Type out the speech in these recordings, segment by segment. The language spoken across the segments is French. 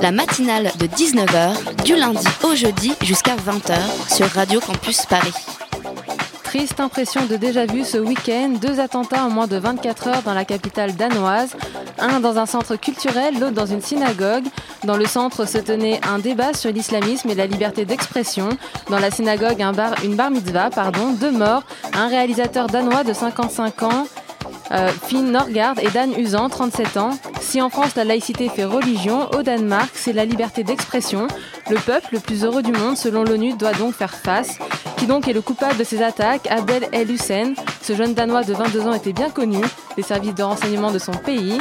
La matinale de 19h, du lundi au jeudi jusqu'à 20h sur Radio Campus Paris. Triste impression de déjà vu ce week-end, deux attentats en moins de 24 heures dans la capitale danoise, un dans un centre culturel, l'autre dans une synagogue. Dans le centre se tenait un débat sur l'islamisme et la liberté d'expression. Dans la synagogue, une bar mitzvah, pardon, deux morts, un réalisateur danois de 55 ans, euh, Finn Norgard et Dan Usan, 37 ans. Si en France la laïcité fait religion, au Danemark c'est la liberté d'expression. Le peuple le plus heureux du monde, selon l'ONU, doit donc faire face. Qui donc est le coupable de ces attaques? Abdel El Hussein. Ce jeune Danois de 22 ans était bien connu des services de renseignement de son pays.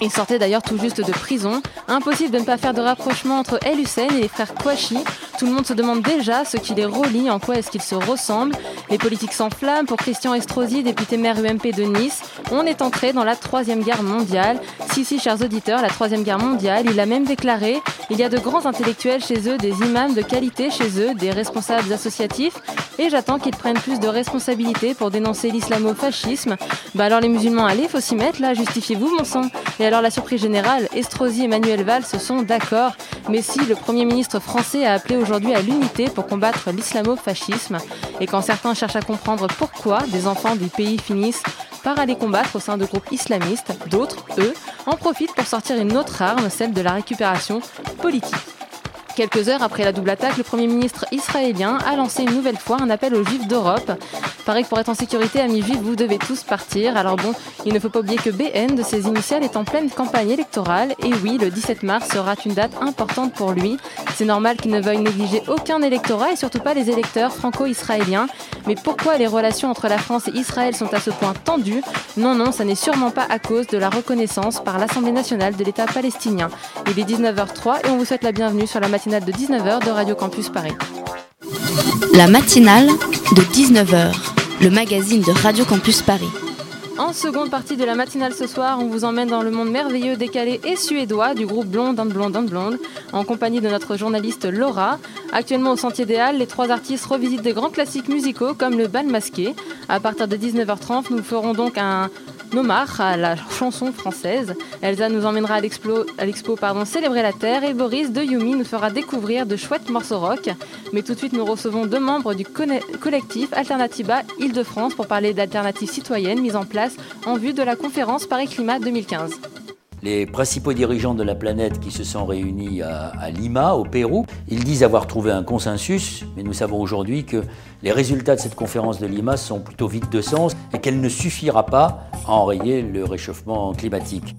Il sortait d'ailleurs tout juste de prison. Impossible de ne pas faire de rapprochement entre El Hussein et les frères Kouachi. Tout le monde se demande déjà ce qui les relie, en quoi est-ce qu'ils se ressemblent. Les politiques s'enflamment. Pour Christian Estrosi, député maire UMP de Nice, on est entré dans la Troisième Guerre mondiale. Si, si, chers auditeurs, la Troisième Guerre mondiale, il a même déclaré il y a de grands intellectuels chez eux, des imams de qualité chez eux, des responsables associatifs, et j'attends qu'ils prennent plus de responsabilités pour dénoncer l'islamo-fascisme. Bah alors les musulmans, allez, faut s'y mettre là, justifiez-vous mon sang. Et alors la surprise générale, Estrosi et Manuel Valls se sont d'accord, mais si le Premier ministre français a appelé aujourd'hui à l'unité pour combattre l'islamo-fascisme, et quand certains cherchent à comprendre pourquoi des enfants du pays finissent par aller combattre au sein de groupes islamistes, d'autres, eux, en profitent pour sortir une autre arme, celle de la récupération politique. Quelques heures après la double attaque, le Premier ministre israélien a lancé une nouvelle fois un appel aux juifs d'Europe. Pareil que pour être en sécurité, amis juifs, vous devez tous partir. Alors bon, il ne faut pas oublier que BN de ses initiales est en pleine campagne électorale. Et oui, le 17 mars sera une date importante pour lui. C'est normal qu'il ne veuille négliger aucun électorat et surtout pas les électeurs franco-israéliens. Mais pourquoi les relations entre la France et Israël sont à ce point tendues? Non, non, ça n'est sûrement pas à cause de la reconnaissance par l'Assemblée nationale de l'État palestinien. Il est 19h03 et on vous souhaite la bienvenue sur la matinale de 19h de Radio Campus Paris. La matinale de 19h, le magazine de Radio Campus Paris. En seconde partie de la matinale ce soir, on vous emmène dans le monde merveilleux, décalé et suédois du groupe Blonde and Blonde and Blonde, en compagnie de notre journaliste Laura. Actuellement au Sentier des Halles, les trois artistes revisitent des grands classiques musicaux comme le bal masqué. À partir de 19h30, nous ferons donc un à la chanson française. Elsa nous emmènera à l'expo, Célébrer la Terre et Boris de Yumi nous fera découvrir de chouettes morceaux rock. Mais tout de suite, nous recevons deux membres du collectif Alternativa Île-de-France pour parler d'alternatives citoyennes mises en place en vue de la conférence Paris Climat 2015. Les principaux dirigeants de la planète qui se sont réunis à, Lima, au Pérou, ils disent avoir trouvé un consensus, mais nous savons aujourd'hui que les résultats de cette conférence de Lima sont plutôt vides de sens et qu'elle ne suffira pas à enrayer le réchauffement climatique.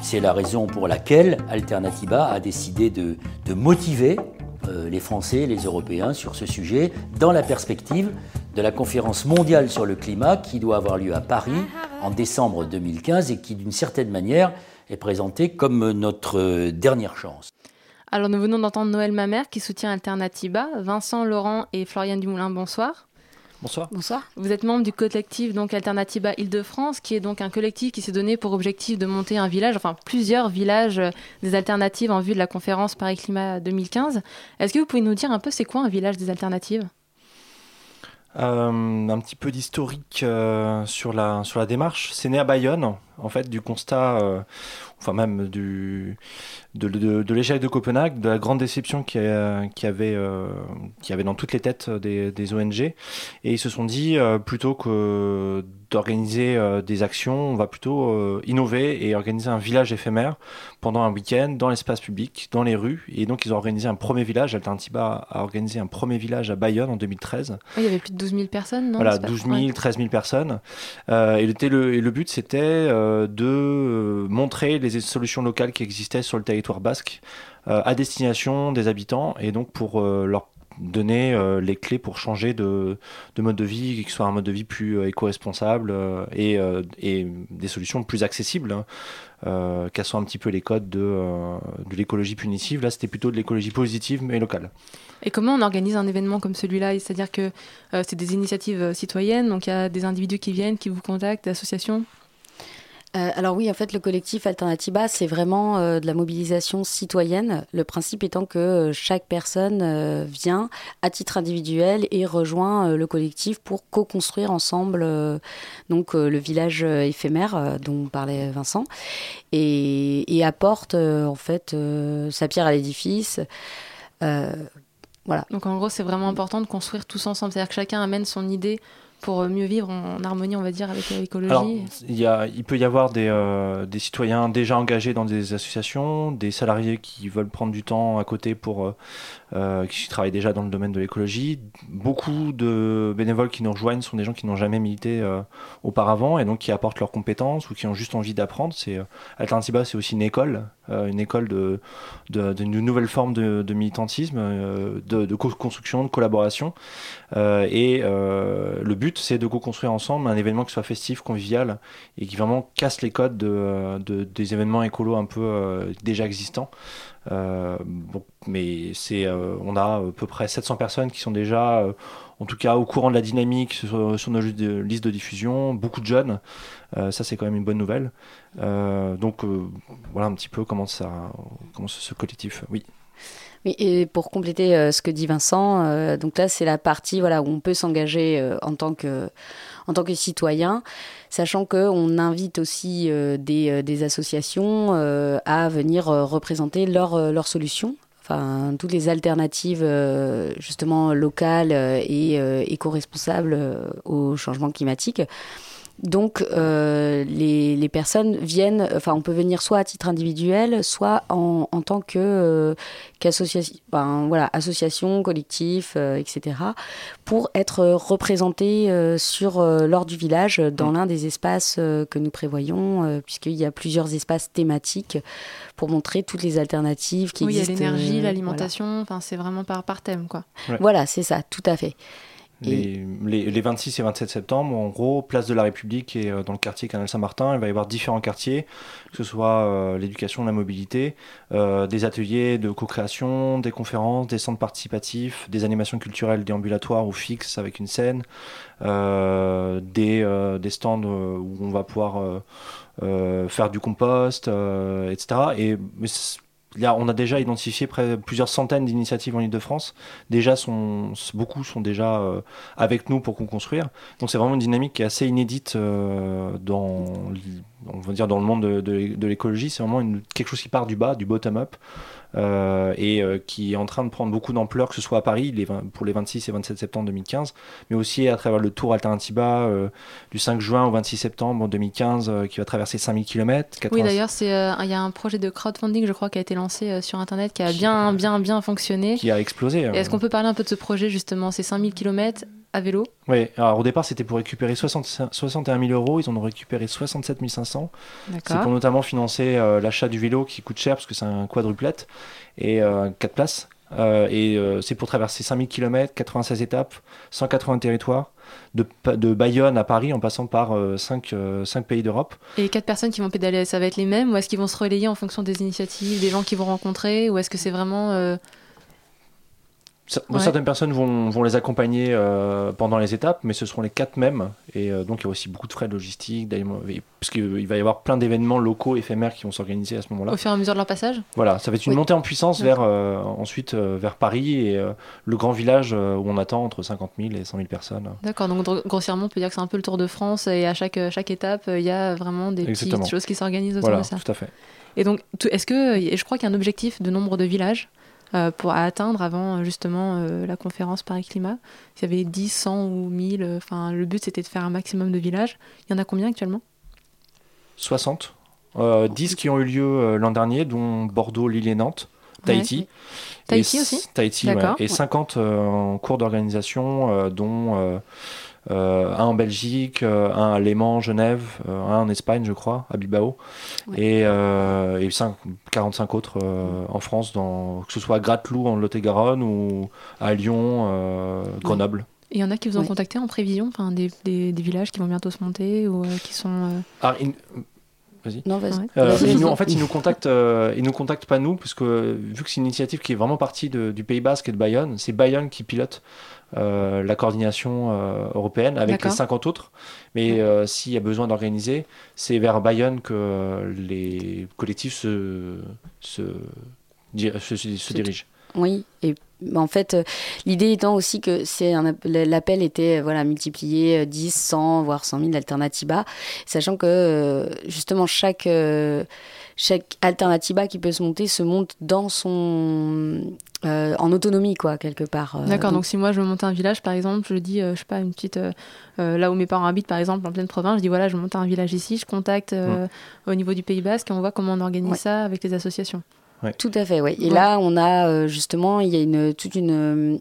C'est la raison pour laquelle Alternativa a décidé de, motiver les Français et les Européens sur ce sujet dans la perspective de la conférence mondiale sur le climat qui doit avoir lieu à Paris en décembre 2015 et qui d'une certaine manière est présentée comme notre euh, dernière chance. Alors nous venons d'entendre Noël Mamère qui soutient Alternativa, Vincent Laurent et Floriane Dumoulin, bonsoir. Bonsoir. Bonsoir. Vous êtes membre du collectif donc Alternativa Île-de-France, qui est donc un collectif qui s'est donné pour objectif de monter un village, enfin plusieurs villages euh, des alternatives en vue de la conférence Paris Climat 2015. Est-ce que vous pouvez nous dire un peu c'est quoi un village des alternatives? Euh, un petit peu d'historique euh, sur, la, sur la démarche. C'est né à Bayonne, en fait, du constat, euh, enfin même du, de, de, de l'échec de Copenhague, de la grande déception qu'il y, a- qu'il y avait, euh, qu'il y avait dans toutes les têtes des, des ONG. Et ils se sont dit, euh, plutôt que d'organiser euh, des actions, on va plutôt euh, innover et organiser un village éphémère pendant un week-end dans l'espace public, dans les rues. Et donc ils ont organisé un premier village, Alternativa a organisé un premier village à Bayonne en 2013. Oui, Il y avait plus de 12 000 personnes, non? Voilà, C'est pas- 12 000, ouais. 13 000 personnes. Euh, et, le, le, et le but, c'était euh, de euh, montrer les solutions locales qui existaient sur le territoire basque euh, à destination des habitants et donc pour euh, leur donner les clés pour changer de, de, mode de vie, ce soit un mode de vie plus éco-responsable et, des solutions plus accessibles. Hein. Euh, cassant un petit peu les codes de, de l'écologie punitive. Là, c'était plutôt de l'écologie positive, mais locale. Et comment on organise un événement comme celui-là? C'est-à-dire que c'est des initiatives citoyennes, donc il y a des individus qui viennent, qui vous contactent, des associations? Euh, alors oui, en fait, le collectif Alternatiba, c'est vraiment euh, de la mobilisation citoyenne. Le principe étant que euh, chaque personne vient à titre individuel et rejoint le collectif pour co-construire ensemble donc le village éphémère dont parlait Vincent et, et apporte en fait sa pierre à l'édifice. voilà. Donc en gros, c'est vraiment important de construire tous ensemble, c'est-à-dire que chacun amène son idée pour euh, mieux vivre en harmonie, on va dire, avec l'écologie il, peut y avoir des, euh, des, citoyens déjà engagés dans des associations, des salariés qui veulent prendre du temps à côté pour euh, euh, qui travaillent déjà dans le domaine de l'écologie. Beaucoup de bénévoles qui nous rejoignent sont des gens qui n'ont jamais milité euh, auparavant et donc qui apportent leurs compétences ou qui ont juste envie d'apprendre. C'est euh, Alternativa, c'est aussi une école, une école de, d'une nouvelle forme de, militantisme, de, de co-construction, de collaboration. et le but, c'est de co-construire ensemble un événement qui soit festif, convivial et qui vraiment casse les codes de, des événements écolos un peu déjà existants. Euh, mais euh, on a à peu près 700 personnes qui sont déjà, euh, en tout cas, au courant de la dynamique sur, nos listes de diffusion. Beaucoup de jeunes, ça c'est quand même une bonne nouvelle. donc voilà un petit peu comment ça, comment ce, collectif, oui. Oui, et pour compléter ce que dit Vincent, donc là c'est la partie où on peut s'engager en tant que citoyen, sachant qu'on invite aussi euh, des, associations euh, à venir euh, représenter leurs solutions enfin toutes les alternatives justement locales et éco-responsables au changement climatique. Donc euh, les, les, personnes viennent, enfin on peut venir soit à titre individuel, soit en, en tant que euh, qu'association, ben, voilà, association, collectif, euh, etc. pour être représentés euh, sur lors du village dans mm. l'un des espaces que nous prévoyons, puisqu'il y a plusieurs espaces thématiques pour montrer toutes les alternatives qui oui, existent. Oui, il y a l'énergie, l'alimentation, enfin c'est vraiment par par thème quoi. Voilà, c'est ça, tout à fait. Les, les, 26 et 27 septembre, en gros, place de la République et euh, dans le quartier Canal Saint-Martin, il va y avoir différents quartiers, que ce soit euh, l'éducation, la mobilité, euh, des ateliers de co-création, des conférences, des centres participatifs, des animations culturelles déambulatoires ou fixes avec une scène, des, stands où on va pouvoir faire du compost, etc. Et on a déjà identifié plusieurs centaines d'initiatives en Ile-de-France. Déjà, beaucoup sont déjà euh, avec nous pour construire. Donc, c'est vraiment une dynamique qui est assez inédite euh, dans le monde de, l'écologie. C'est vraiment quelque chose qui part du bas, du bottom-up. Euh, et euh, qui est en train de prendre beaucoup d'ampleur, que ce soit à Paris les pour les 26 et 27 septembre 2015, mais aussi à travers le Tour Alternatiba euh, du 5 juin au 26 septembre 2015 qui va traverser 5000 km. Oui, d'ailleurs, il y a un projet de crowdfunding, je crois, qui a été lancé sur Internet, qui a bien, bien, bien fonctionné. Qui a explosé. Est-ce qu'on peut parler un peu de ce projet, justement, ces 5000 km à vélo Oui, alors au départ c'était pour récupérer 60, 61 000 euros, ils en ont récupéré 67 500. C'est pour notamment financer euh, l'achat du vélo qui coûte cher parce que c'est un quadruplette et 4 euh, places. Euh, et c'est pour traverser 5000 km, 96 étapes, 180 territoires, de, de Bayonne à Paris en passant par 5, 5 pays d'Europe. Et 4 personnes qui vont pédaler, ça va être les mêmes ou est-ce qu'ils vont se relayer en fonction des initiatives, des gens qu'ils vont rencontrer ou est-ce que c'est vraiment Certaines personnes vont, vont les accompagner euh, pendant les étapes, mais ce seront les quatre mêmes. Et euh, donc, il y a aussi beaucoup de frais de logistique, parce qu'il va y avoir plein d'événements locaux, éphémères qui vont s'organiser à ce moment-là. Au fur et à mesure de leur passage? Voilà, ça va être une montée en puissance vers, euh, ensuite vers Paris et le grand village où on attend entre 50 000 et 100 000 personnes. D'accord, donc grossièrement, on peut dire que c'est un peu le tour de France et à chaque, chaque étape, il y a vraiment des petites choses qui s'organisent autour voilà, de ça. Tout à fait. Et donc, est-ce que, je crois qu'il y a un objectif de nombre de villages? Euh, pour atteindre avant justement euh, la conférence Paris Climat. Il y avait 10, 100 ou 1000. Euh, enfin, le but c'était de faire un maximum de villages. Il y en a combien actuellement? 60. 10 qui ont eu lieu l'an dernier, dont Bordeaux, Lille et Nantes. Tahiti. Tahiti aussi? Tahiti, ouais. Et 50 en cours d'organisation, dont un en Belgique, un à Léman, Genève, un en Espagne, je crois, à Bilbao, et, et 45 autres en France, dans, que ce soit à Gratelou en Lot-et-Garonne ou à Lyon, Grenoble. Il y en a qui vous ont contacté en prévision, enfin des, des, villages qui vont bientôt se monter ou qui sont. Ah, Vas-y. Non, vas-y. en fait, ils nous contactent, ils nous contactent pas nous, parce que vu que c'est une initiative qui est vraiment partie du Pays Basque et de Bayonne, c'est Bayonne qui pilote euh, la coordination euh, européenne avec les 50 autres. Mais euh, s'il y a besoin d'organiser, c'est vers Bayonne que les collectifs se, se, se dirigent. Oui, et en fait, l'idée étant aussi que c'est l'appel était voilà multiplié 10, 100, voire 100 000 alternatives, sachant que justement chaque chaque alternativa qui peut se monter se monte dans son euh, en autonomie quoi quelque part. Euh, D'accord. Donc... si moi je veux monter un village par exemple, je dis euh, je sais pas une petite là où mes parents habitent par exemple en pleine province, je dis voilà je monte un village ici, je contacte au niveau du Pays Basque et on voit comment on organise ça avec les associations. Tout à fait, oui. Et là, on a justement, il y a une, toute une,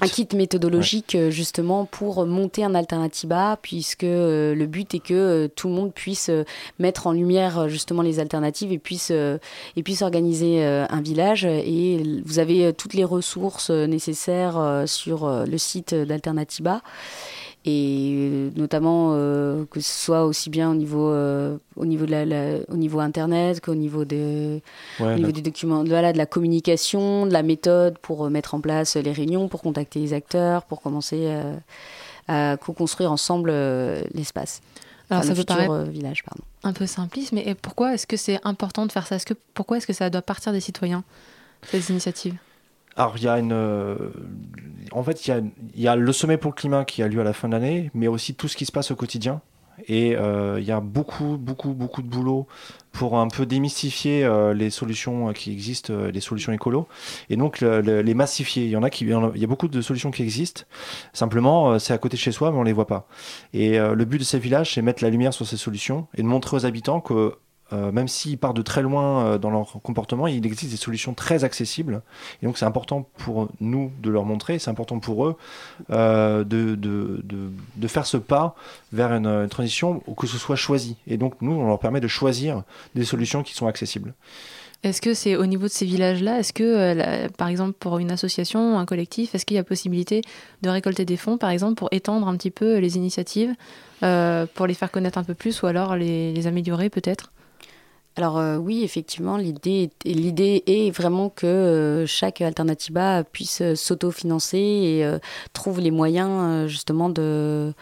un kit, méthodologique euh, justement pour monter un alternativa puisque euh, le but est que euh, tout le monde puisse mettre en lumière justement les alternatives et puisse et puisse organiser un village. Et vous avez toutes les ressources nécessaires sur le site d'Alternativa et euh, notamment euh, que ce soit aussi bien au niveau euh, au niveau de la, au niveau internet qu'au niveau des niveau des documents de, voilà, de la communication de la méthode pour mettre en place les réunions pour contacter les acteurs pour commencer à co-construire ensemble l'espace. Alors ça peut paraître village, pardon. un peu simpliste, mais pourquoi est-ce que c'est important de faire ça? Est -ce que, Pourquoi est-ce que ça doit partir des citoyens, ces initiatives? Alors, il y a une. Euh, en fait, il y, a, y, a, le sommet pour le climat qui a lieu à la fin de l'année, mais aussi tout ce qui se passe au quotidien. Et euh, il y a beaucoup, beaucoup, beaucoup de boulot pour un peu démystifier euh, les solutions qui existent, les solutions écolo, et donc les massifier. Il y en a qui, il y a beaucoup de solutions qui existent. Simplement, c'est à côté de chez soi, mais on les voit pas. Et le but de ces villages, c'est mettre la lumière sur ces solutions et de montrer aux habitants que euh, même s'ils partent de très loin euh, dans leur comportement, il existe des solutions très accessibles. Et donc c'est important pour nous de leur montrer, c'est important pour eux euh, de, de, de, faire ce pas vers une, une, transition que ce soit choisi. Et donc nous, on leur permet de choisir des solutions qui sont accessibles. Est-ce que c'est au niveau de ces villages-là, est-ce que, par exemple, pour une association, un collectif, est-ce qu'il y a possibilité de récolter des fonds, par exemple, pour étendre un petit peu les initiatives, pour les faire connaître un peu plus, ou alors les améliorer peut-être? Alors euh, oui, effectivement, l'idée l'idée est vraiment que euh, chaque alternativa puisse euh, s'autofinancer et trouve les moyens justement de,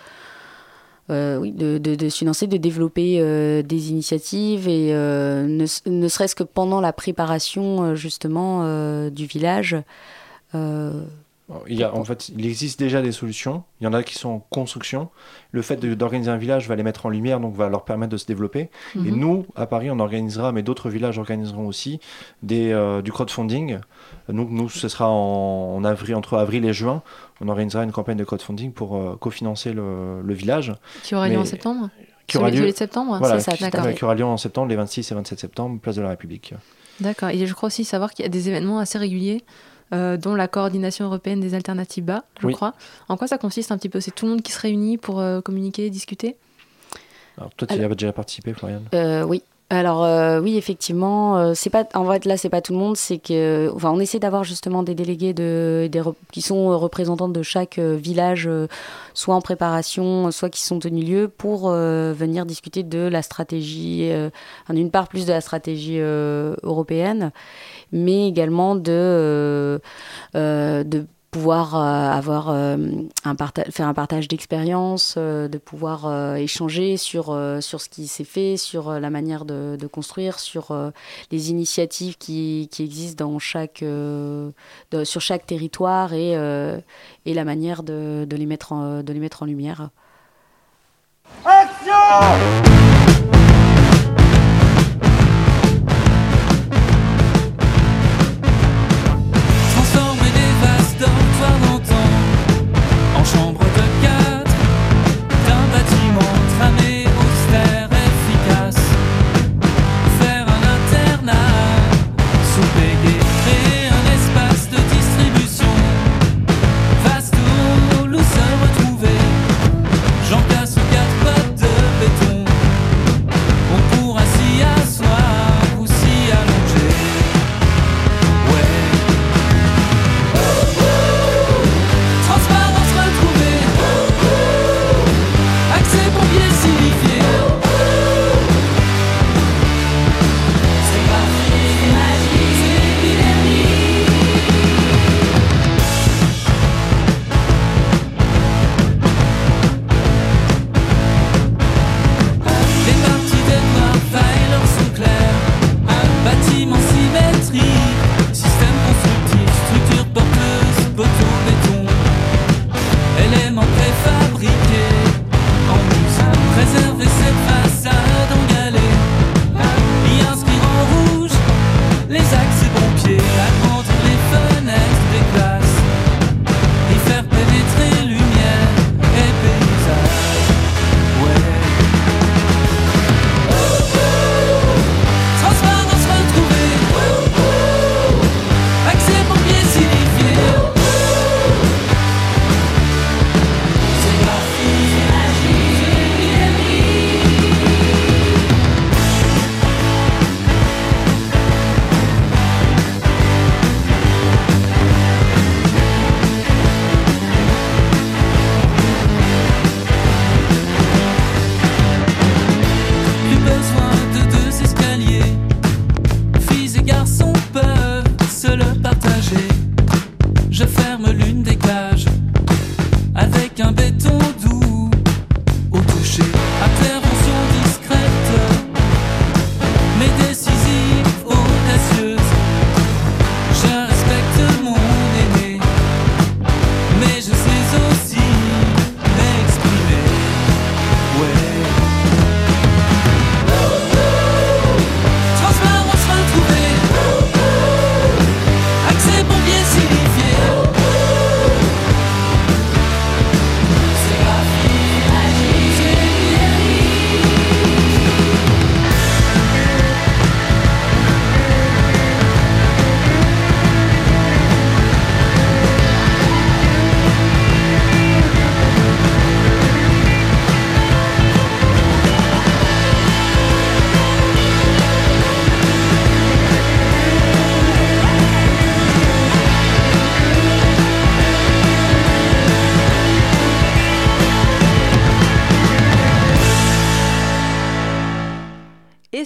de, de, se financer, de développer des initiatives et ne serait-ce que pendant la préparation justement du village. Il, y a, en fait, il existe déjà des solutions. Il y en a qui sont en construction. Le fait d'organiser un village va les mettre en lumière, donc va leur permettre de se développer. Et mhm. nous, à Paris, on organisera, mais d'autres villages organiseront aussi des, euh, du crowdfunding. Donc nous, ce sera en, avril, entre avril et juin. On organisera une campagne de crowdfunding pour euh, cofinancer le, le, village. Qui aura lieu en septembre qui aura lieu, septembre, voilà, ça, qui, qui aura lieu en septembre, les 26 et 27 septembre, place de la République. D'accord. Et je crois aussi savoir qu'il y a des événements assez réguliers euh, dont la coordination européenne des alternatives bas, je crois. En quoi ça consiste un petit peu? C'est tout le monde qui se réunit pour euh, communiquer, discuter? Alors, toi, tu y avais déjà participé, Florian euh, Oui. Alors oui, effectivement, c'est pas en fait là c'est pas tout le monde, c'est que enfin on essaie d'avoir justement des délégués de des, qui sont représentants de chaque village, soit en préparation, soit qui sont tenus lieu pour venir discuter de la stratégie, d'une part plus de la stratégie européenne mais également euh, euh, de pouvoir euh, avoir un faire un partage d'expérience, de pouvoir échanger sur, sur ce qui s'est fait, sur la manière de, de construire, sur les initiatives qui, qui, existent dans chaque, sur chaque territoire et, et la manière de, de, les mettre en, de les mettre en lumière. Action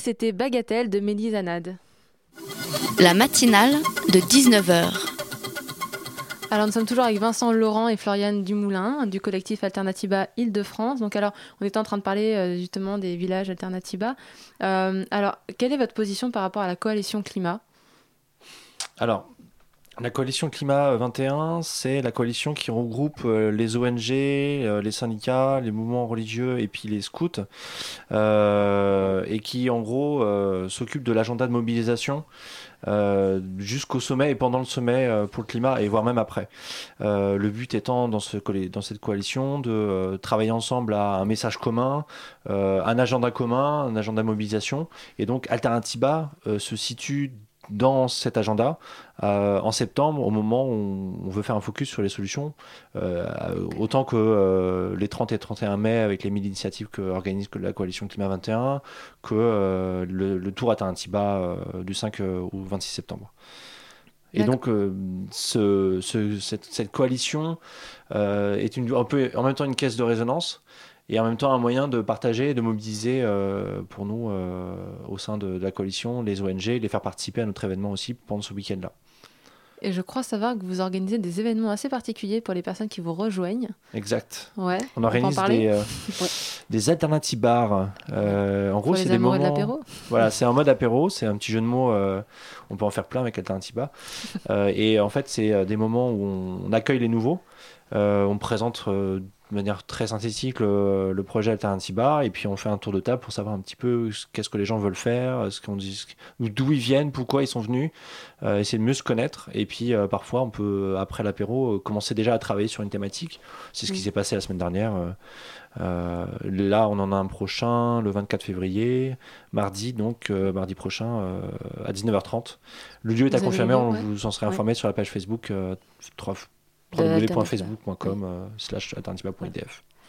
c'était Bagatelle de Mélise Anad. La matinale de 19h. Alors nous sommes toujours avec Vincent Laurent et Floriane Dumoulin du collectif Alternativa Île-de-France. Donc alors on était en train de parler euh, justement des villages Alternativa. Euh, alors quelle est votre position par rapport à la coalition climat? Alors la coalition Climat 21, c'est la coalition qui regroupe euh, les ONG, les syndicats, les mouvements religieux et puis les scouts, et qui en gros s'occupe de l'agenda de mobilisation euh, jusqu'au sommet et pendant le sommet euh, pour le climat et voire même après. Euh, le but étant dans, ce, dans cette coalition de travailler ensemble à un message commun, un agenda commun, un agenda de mobilisation. Et donc Alternativa se situe dans cet agenda euh, en septembre, au moment où on veut faire un focus sur les solutions, euh, autant que euh, les 30 et 31 mai avec les 1000 initiatives que organise la coalition Climat 21, que le, tour atteint un Tiba du 5 au 26 septembre. Et donc, ce, cette, cette, coalition est une, un peu, en même temps une caisse de résonance et en même temps un moyen de partager et de mobiliser euh, pour nous au sein de, la coalition les ONG, les faire participer à notre événement aussi pendant ce week-end-là. Et je crois savoir que vous organisez des événements assez particuliers pour les personnes qui vous rejoignent. Exact. Ouais. On organise des, euh, des alternatives bars. en gros, c'est des moments. de. Voilà, c'est un mode apéro. C'est un petit jeu de mots. on peut en faire plein avec alternative bar. et en fait, c'est des moments où on, accueille les nouveaux. on présente de manière très synthétique le, projet Alternatiba et puis on fait un tour de table pour savoir un petit peu qu'est-ce que les gens veulent faire, ce qu'on dit, d'où ils viennent, pourquoi ils sont venus, euh, essayer de mieux se connaître et puis euh, parfois on peut après l'apéro euh, commencer déjà à travailler sur une thématique. C'est ce qui s'est passé la semaine dernière. là on en a un prochain le 24 février, mardi donc mardi prochain à 19h30. Le lieu est à confirmer, on vous en serez informé sur la page Facebook www.facebook.com euh, slash.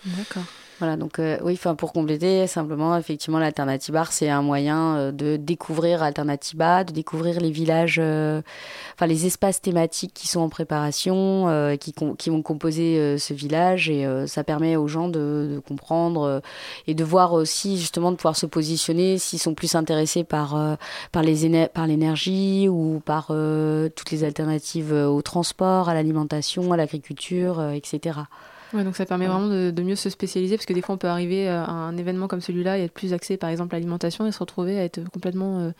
D'accord. Voilà, donc euh, oui, enfin pour compléter, simplement, effectivement, l'Alternative c'est un moyen euh, de découvrir Alternativa, de découvrir les villages, enfin les espaces thématiques qui sont en préparation, qui, vont composer ce village, et ça permet aux gens de, comprendre et de voir aussi justement de pouvoir se positionner s'ils sont plus intéressés par par l'énergie ou par toutes les alternatives au transport, à l'alimentation, à l'agriculture, etc. Ouais, donc ça permet vraiment de, mieux se spécialiser parce que des fois on peut arriver à un événement comme celui-là et être plus axé par exemple à l'alimentation et se retrouver à être complètement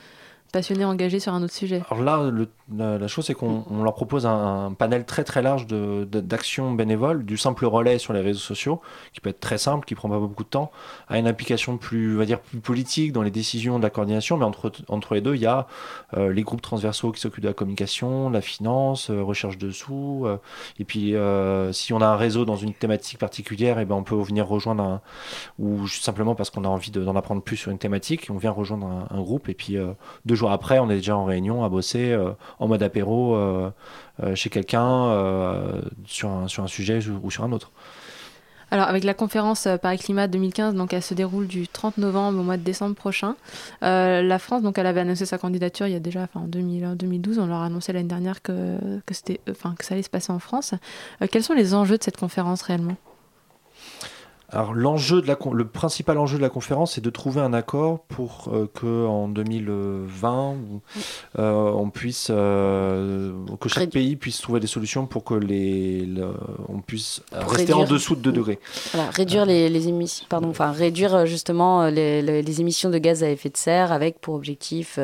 euh, passionné, engagé sur un autre sujet. Alors là, la, chose, c'est qu'on leur propose un, panel très très large d'actions bénévoles, du simple relais sur les réseaux sociaux, qui peut être très simple, qui prend pas beaucoup de temps, à une application plus, on va dire, plus politique dans les décisions de la coordination, mais entre, entre les deux, il y a euh, les groupes transversaux qui s'occupent de la communication, la finance, euh, recherche de sous, euh, et puis si on a un réseau dans une thématique particulière, et eh ben on peut venir rejoindre un, ou simplement parce qu'on a envie d'en apprendre plus sur une thématique, on vient rejoindre un, un groupe, et puis deux jours après, on est déjà en réunion à bosser en mode apéro euh, euh, chez quelqu'un euh, sur, un, sujet ou sur un autre. Alors avec la conférence Paris Climat 2015, donc elle se déroule du 30 novembre au mois de décembre prochain. la France, donc elle avait annoncé sa candidature il y a déjà, en 2012, on leur a annoncé l'année dernière que c'était, enfin que ça allait se passer en France. quels sont les enjeux de cette conférence réellement? Alors l'enjeu de la le principal enjeu de la conférence, c'est de trouver un accord pour euh, que en 2020, euh, on puisse euh, que chaque pays puisse trouver des solutions pour que les, on puisse rester en dessous de 2 degrés. Voilà, réduire les, les, émissions, pardon, enfin réduire justement les, les, émissions de gaz à effet de serre avec pour objectif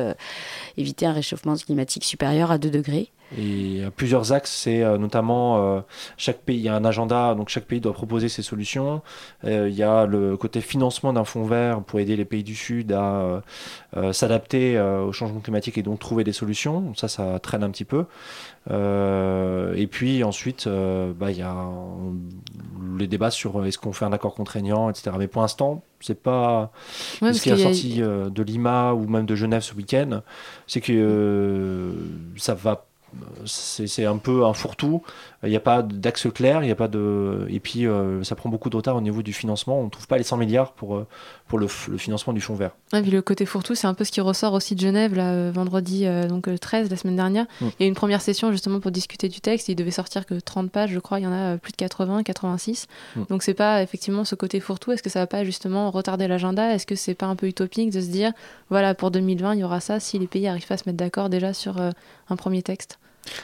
éviter un réchauffement climatique supérieur à 2 degrés. Et à plusieurs axes, c'est euh, notamment euh, chaque pays, il y a un agenda, donc chaque pays doit proposer ses solutions. Euh, il y a le côté financement d'un fonds vert pour aider les pays du Sud à s'adapter au changement climatique et donc trouver des solutions. Ça, ça traîne un petit peu. et puis ensuite, bah, il y a les débats sur est-ce qu'on fait un accord contraignant, etc. Mais pour l'instant, c'est pas ce qui est sorti de Lima ou même de Genève ce week-end, c'est que ça va c'est un peu un fourre-tout. Il n'y a pas d'axe clair, il y a pas de et puis euh, ça prend beaucoup de retard au niveau du financement. On ne trouve pas les 100 milliards pour euh, pour le, financement du fonds vert. et puis le côté fourre-tout, c'est un peu ce qui ressort aussi de Genève là, euh, vendredi donc 13 la semaine dernière. Mm. Il y a une première session justement pour discuter du texte. Il devait sortir que 30 pages, je crois. Il y en a plus de 80, 86. Mm. Donc c'est pas effectivement ce côté fourre-tout. Est-ce que ça va pas justement retarder l'agenda? Est-ce que c'est pas un peu utopique de se dire voilà pour 2020 il y aura ça si les pays arrivent pas à se mettre d'accord déjà sur un premier texte?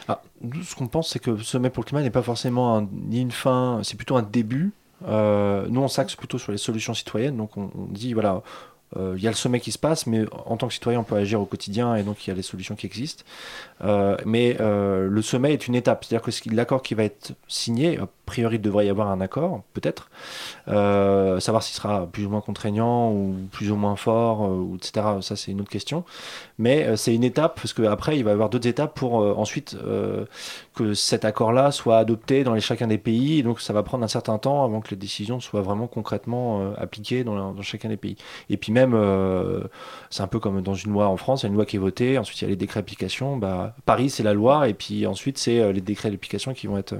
Ah, ce qu'on pense, c'est que le sommet pour le climat n'est pas forcément ni une fin, c'est plutôt un début. Euh, nous, on s'axe plutôt sur les solutions citoyennes. Donc, on, dit, voilà, euh, il y a le sommet qui se passe, mais en tant que citoyen, on peut agir au quotidien et donc il y a des solutions qui existent. Euh, mais le sommet est une étape, c'est-à-dire que l'accord qui va être signé, priori, il devrait y avoir un accord, peut-être. savoir s'il sera plus ou moins contraignant ou plus ou moins fort, ou etc. Ça, c'est une autre question. Mais c'est une étape, parce qu'après, il va y avoir d'autres étapes pour ensuite que cet accord-là soit adopté dans chacun des pays. Donc, ça va prendre un certain temps avant que les décisions soient vraiment concrètement appliquées dans, dans, chacun des pays. Et puis même euh, c'est un peu comme dans une loi en France, il y a une loi qui est votée, ensuite il y a les décrets d'application. Bah, Paris, c'est la loi, et puis ensuite, c'est euh, les décrets d'application qui vont être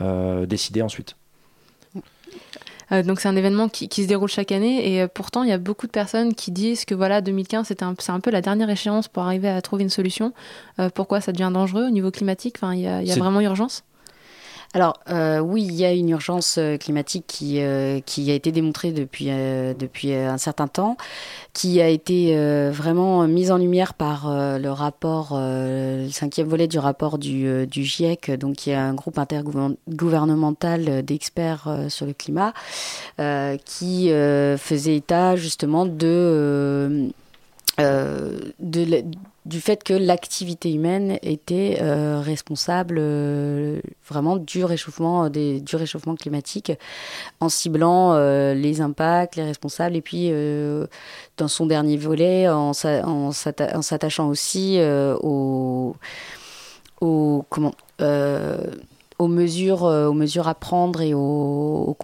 euh, décidés ensuite. donc c'est un événement qui, se déroule chaque année et pourtant il y a beaucoup de personnes qui disent que voilà 2015 c'est un, un, peu la dernière échéance pour arriver à trouver une solution. pourquoi ça devient dangereux au niveau climatique? Enfin il y a, y a vraiment urgence? Alors euh, oui, il y a une urgence euh, climatique qui, euh, qui a été démontrée depuis, un certain temps, qui a été vraiment mise en lumière par le rapport, le cinquième volet du rapport du, du GIEC, donc qui est un groupe intergouvernemental d'experts sur le climat, qui faisait état justement de... de, du fait que l'activité humaine était euh, responsable euh, vraiment du réchauffement, euh, du réchauffement climatique en ciblant les impacts, les responsables et puis dans son dernier volet en, s'attachant aussi aux, mesures, à prendre et aux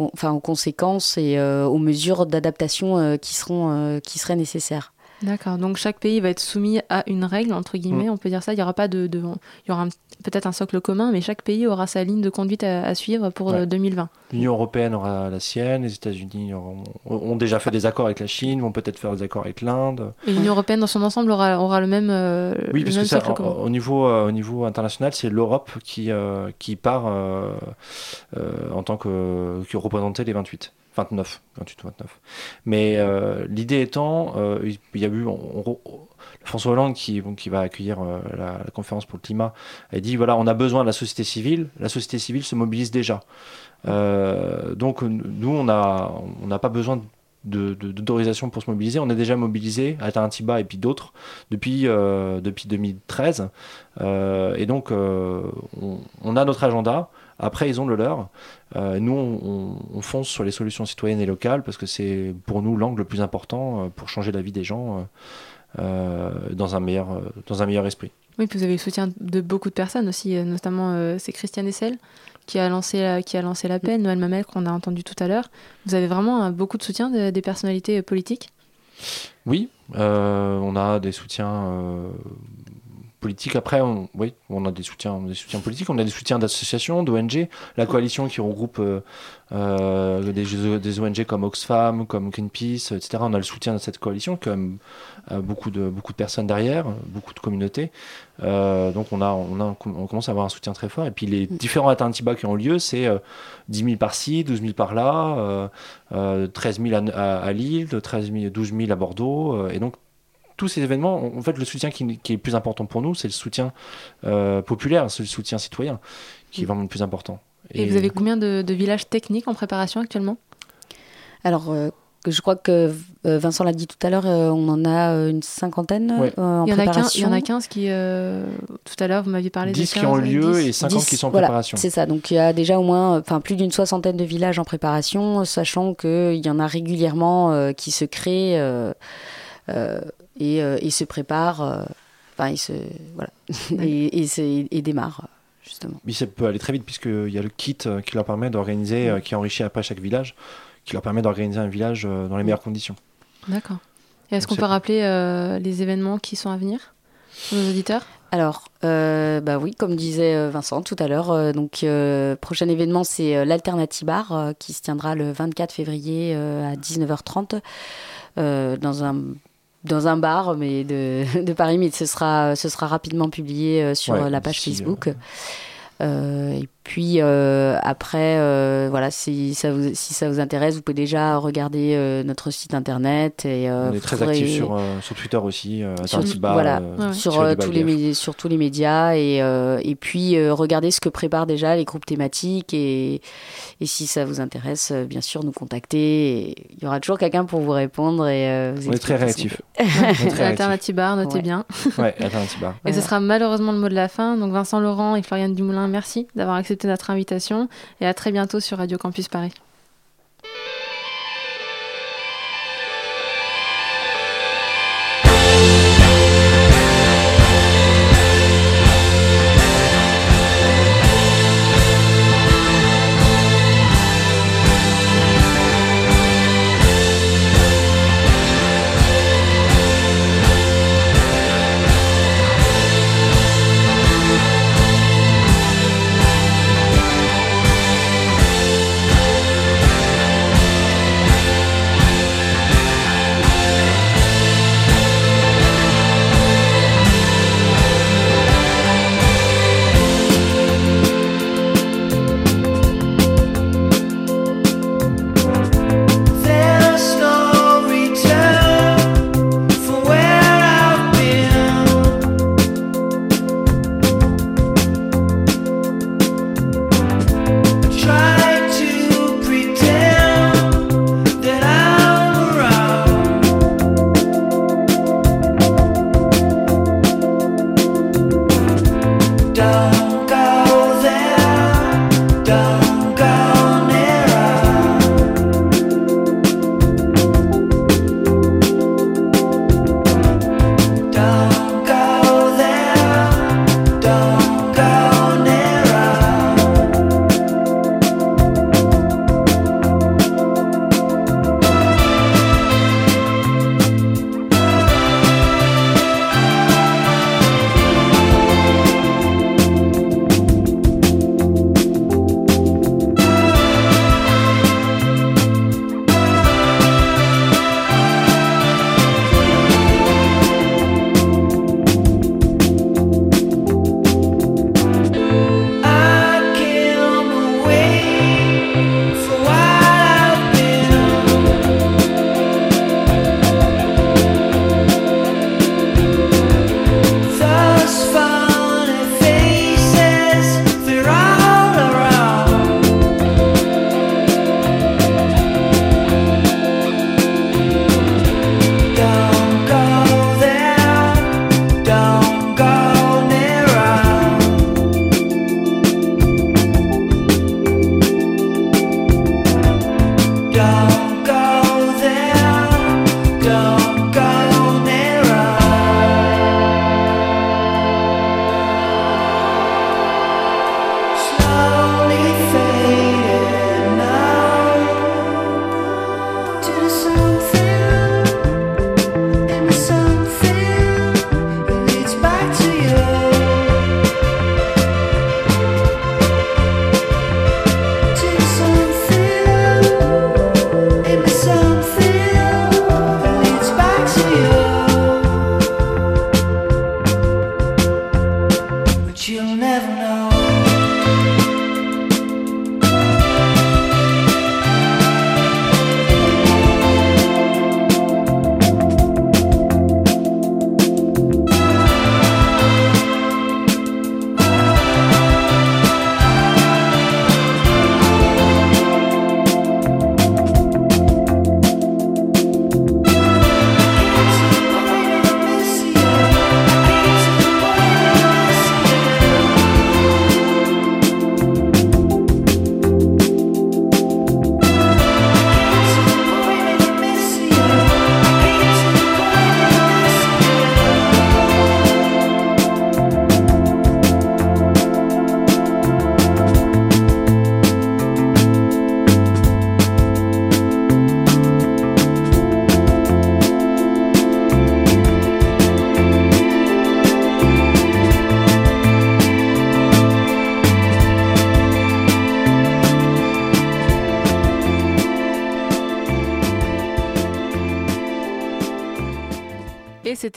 conséquences et aux mesures d'adaptation qui, seront, qui seraient nécessaires. D'accord. Donc chaque pays va être soumis à une règle entre guillemets. Mm. On peut dire ça. Il y aura pas de, de il y aura peut-être un socle commun, mais chaque pays aura sa ligne de conduite à, suivre pour 2020. Euh, L'Union européenne aura la sienne. Les États-Unis ont déjà fait des accords avec la Chine, vont peut-être faire des accords avec l'Inde. Et l'Union européenne dans son ensemble aura, aura le même. Euh, oui, parce que ça, au niveau euh, au niveau international, c'est l'Europe qui qui part en tant que qui représentait les 28. 29, 28 29. Mais euh, l'idée étant, euh, il y a eu François Hollande qui, va accueillir euh, la, conférence pour le climat, a dit voilà, on a besoin de la société civile. La société civile se mobilise déjà. donc nous, on n'a on pas besoin d'autorisation pour se mobiliser. On est déjà mobilisé, Alternatiba et puis d'autres, depuis, depuis 2013. et donc, on, on, a notre agenda. Après, ils ont le leur. Euh, nous, on, fonce sur les solutions citoyennes et locales parce que c'est pour nous l'angle le plus important euh, pour changer la vie des gens euh, dans, un meilleur, dans un meilleur esprit. Oui, puis vous avez le soutien de beaucoup de personnes aussi, notamment c'est Christiane Essel qui a lancé, qui a lancé l'appel, Noël Mamel qu'on a entendu tout à l'heure. Vous avez vraiment beaucoup de soutien des personnalités politiques? Oui, on a des soutiens politique. Après, on, oui, on a des soutiens, des soutiens politiques, on a des soutiens d'associations, d'ONG, la coalition qui regroupe euh, euh, des, ONG comme Oxfam, comme Greenpeace, etc. On a le soutien de cette coalition, comme euh, beaucoup de beaucoup de personnes derrière, beaucoup de communautés. donc on a, on a, on commence à avoir un soutien très fort. Et puis les différents alternatives qui ont lieu, c'est 10 000 par-ci, 12 000 par-là, 13 000 à, à, Lille, 13 000, 12 000 à Bordeaux, et donc tous ces événements, en fait, le soutien qui, est le plus important pour nous, c'est le soutien euh, populaire, c'est le soutien citoyen qui est vraiment le plus important. Et, vous avez combien de, villages techniques en préparation actuellement? Alors, euh, je crois que euh, Vincent l'a dit tout à l'heure, on en a une cinquantaine en il y préparation. il y en a 15 qui, tout à l'heure, vous m'aviez parlé 10 de 15, qui ont lieu et 50 qui sont en préparation. C'est ça, donc il y a déjà au moins enfin, plus d'une soixantaine de villages en préparation, sachant qu'il y en a régulièrement qui se créent et euh, il se prépare, euh, enfin, il se, voilà, et, et, et, démarre justement. Mais ça peut aller très vite puisqu'il y a le kit euh, qui leur permet d'organiser, qui enrichit après chaque village, qui leur permet d'organiser un village dans les meilleures conditions. D'accord. Et est-ce qu'on peut rappeler les événements qui sont à venir pour nos auditeurs? Alors, euh, bah oui, comme disait euh, Vincent tout à l'heure, euh, donc prochain événement c'est l'Alternative Bar qui se tiendra le 24 février à 19h30 dans un dans un bar mais de, de, Paris, mais ce sera ce sera rapidement publié sur la page Facebook. et puis euh, après, euh, voilà, si ça, vous, si ça vous intéresse, vous pouvez déjà regarder euh, notre site internet. Et, On est très actifs sur, sur Twitter aussi, sur, voilà, sur, tous les sur tous les médias. Et, et puis regarder ce que préparent déjà les groupes thématiques. Et, et si ça vous intéresse, bien sûr, nous contacter. il y aura toujours quelqu'un pour vous répondre. Et, vous On est très réactifs. Alternative Bar, notez bien. Ouais. Et ce sera malheureusement le mot de la fin. Donc Vincent Laurent et Floriane Dumoulin, merci d'avoir accepté notre invitation et à très bientôt sur Radio Campus Paris.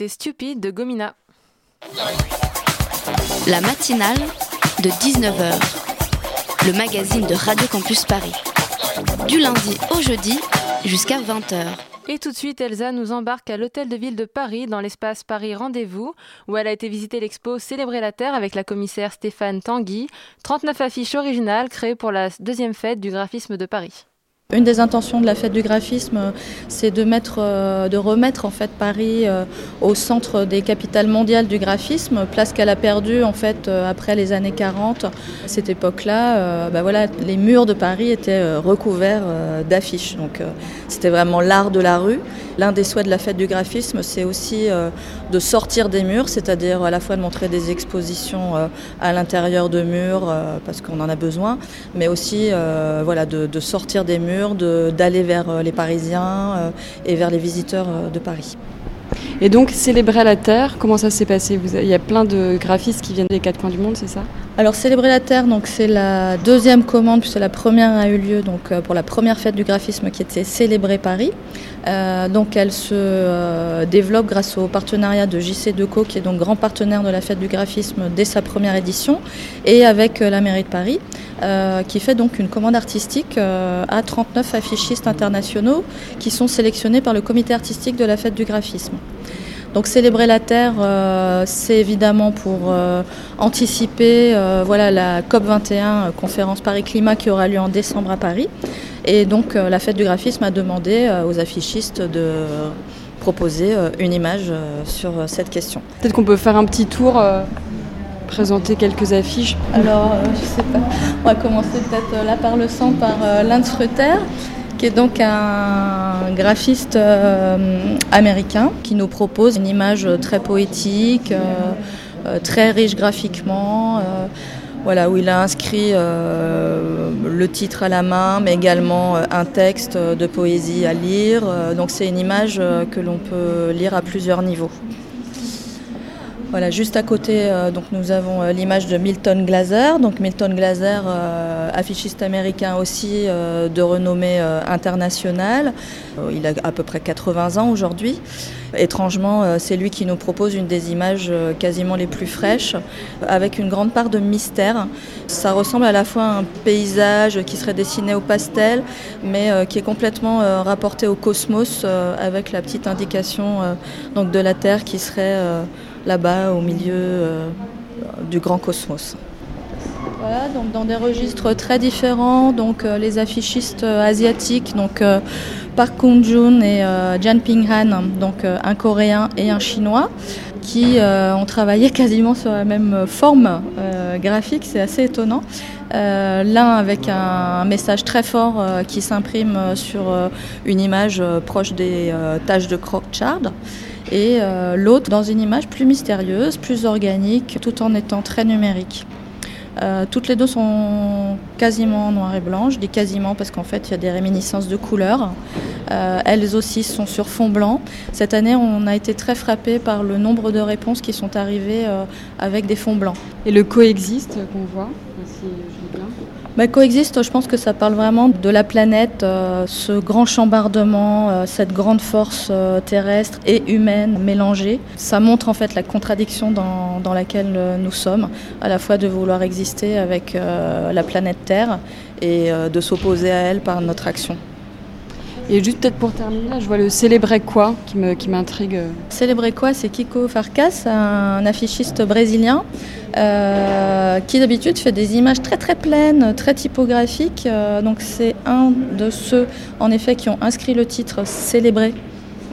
Stupide de Gomina. La matinale de 19h, le magazine de Radio Campus Paris. Du lundi au jeudi jusqu'à 20h. Et tout de suite, Elsa nous embarque à l'hôtel de ville de Paris, dans l'espace Paris Rendez-vous, où elle a été visiter l'expo Célébrer la Terre avec la commissaire Stéphane Tanguy. 39 affiches originales créées pour la deuxième fête du graphisme de Paris. Une des intentions de la fête du graphisme, c'est de, mettre, euh, de remettre en fait Paris euh, au centre des capitales mondiales du graphisme, place qu'elle a perdue en fait euh, après les années 40. À cette époque-là, bah voilà, les murs de Paris étaient recouverts d'affiches. Donc c'était vraiment l'art de la rue. L'un des souhaits de la fête du graphisme, c'est aussi de sortir des murs, c'est-à-dire à la fois de montrer des expositions à l'intérieur de murs parce qu'on en a besoin, mais aussi voilà de, sortir des murs d'aller vers euh, les Parisiens euh, et vers les visiteurs euh, de Paris. Et donc, célébrer la Terre, comment ça s'est passé? Il y a plein de graphistes qui viennent des quatre coins du monde, c'est ça? Alors, célébrer la Terre, donc c'est la deuxième commande, puisque la première a eu lieu donc, pour la première fête du graphisme qui était Célébrer Paris. Euh, donc elle se euh, développe grâce au partenariat de JC Deco, qui est donc grand partenaire de la fête du graphisme dès sa première édition, et avec euh, la mairie de Paris, qui fait donc une commande artistique à 39 affichistes internationaux qui sont sélectionnés par le comité artistique de la fête du graphisme. Donc célébrer la Terre, c'est évidemment pour anticiper voilà, la COP 21, conférence Paris Climat, qui aura lieu en décembre à Paris. Et donc euh, la fête du graphisme a demandé euh, aux affichistes de proposer euh, une image sur cette question. Peut-être qu'on peut faire un petit tour, présenter quelques affiches. Alors, je sais pas, on va commencer peut-être là par le centre, par Lance Rutter qui est donc un graphiste américain qui nous propose une image très poétique, très riche graphiquement voilà, où il a inscrit euh, le titre à la main, mais également euh, un texte de poésie à lire. Euh, donc c'est une image que l'on peut lire à plusieurs niveaux. Voilà, juste à côté, euh, donc nous avons euh, l'image de Milton Glaser. Donc Milton Glaser, euh, affichiste américain aussi de renommée internationale. il a à peu près 80 ans aujourd'hui. Étrangement, c'est lui qui nous propose une des images quasiment les plus fraîches, avec une grande part de mystère. Ça ressemble à la fois à un paysage qui serait dessiné au pastel, mais qui est complètement rapporté au cosmos, avec la petite indication de la Terre qui serait là-bas au milieu euh, du grand cosmos. Voilà, donc dans des registres très différents, donc euh, les affichistes euh, asiatiques, donc Park Kun-jun et Jan Ping-han, donc un Coréen et un Chinois, qui ont travaillé quasiment sur la même forme graphique, c'est assez étonnant. L'un avec un, message très fort qui s'imprime sur une image proche des taches de croc-chard et euh, l'autre dans une image plus mystérieuse, plus organique, tout en étant très numérique. Euh, toutes les deux sont quasiment noir et blanc. Je dis quasiment parce qu'en fait, il y a des réminiscences de couleurs. Euh, elles aussi sont sur fond blanc. Cette année, on a été très frappé par le nombre de réponses qui sont arrivées avec des fonds blancs. Et le coexiste qu'on voit, bah, coexiste, je pense que ça parle vraiment de la planète, euh, ce grand chambardement, euh, cette grande force euh, terrestre et humaine mélangée. Ça montre en fait la contradiction dans, dans laquelle nous sommes, à la fois de vouloir exister avec la planète Terre et de s'opposer à elle par notre action. Et juste peut-être pour terminer, je vois le Célébrer quoi qui m'intrigue. Qui Célébrer quoi, c'est Kiko Farkas, un affichiste brésilien euh, qui d'habitude fait des images très très pleines, très typographiques. Euh, donc c'est un de ceux en effet qui ont inscrit le titre Célébrer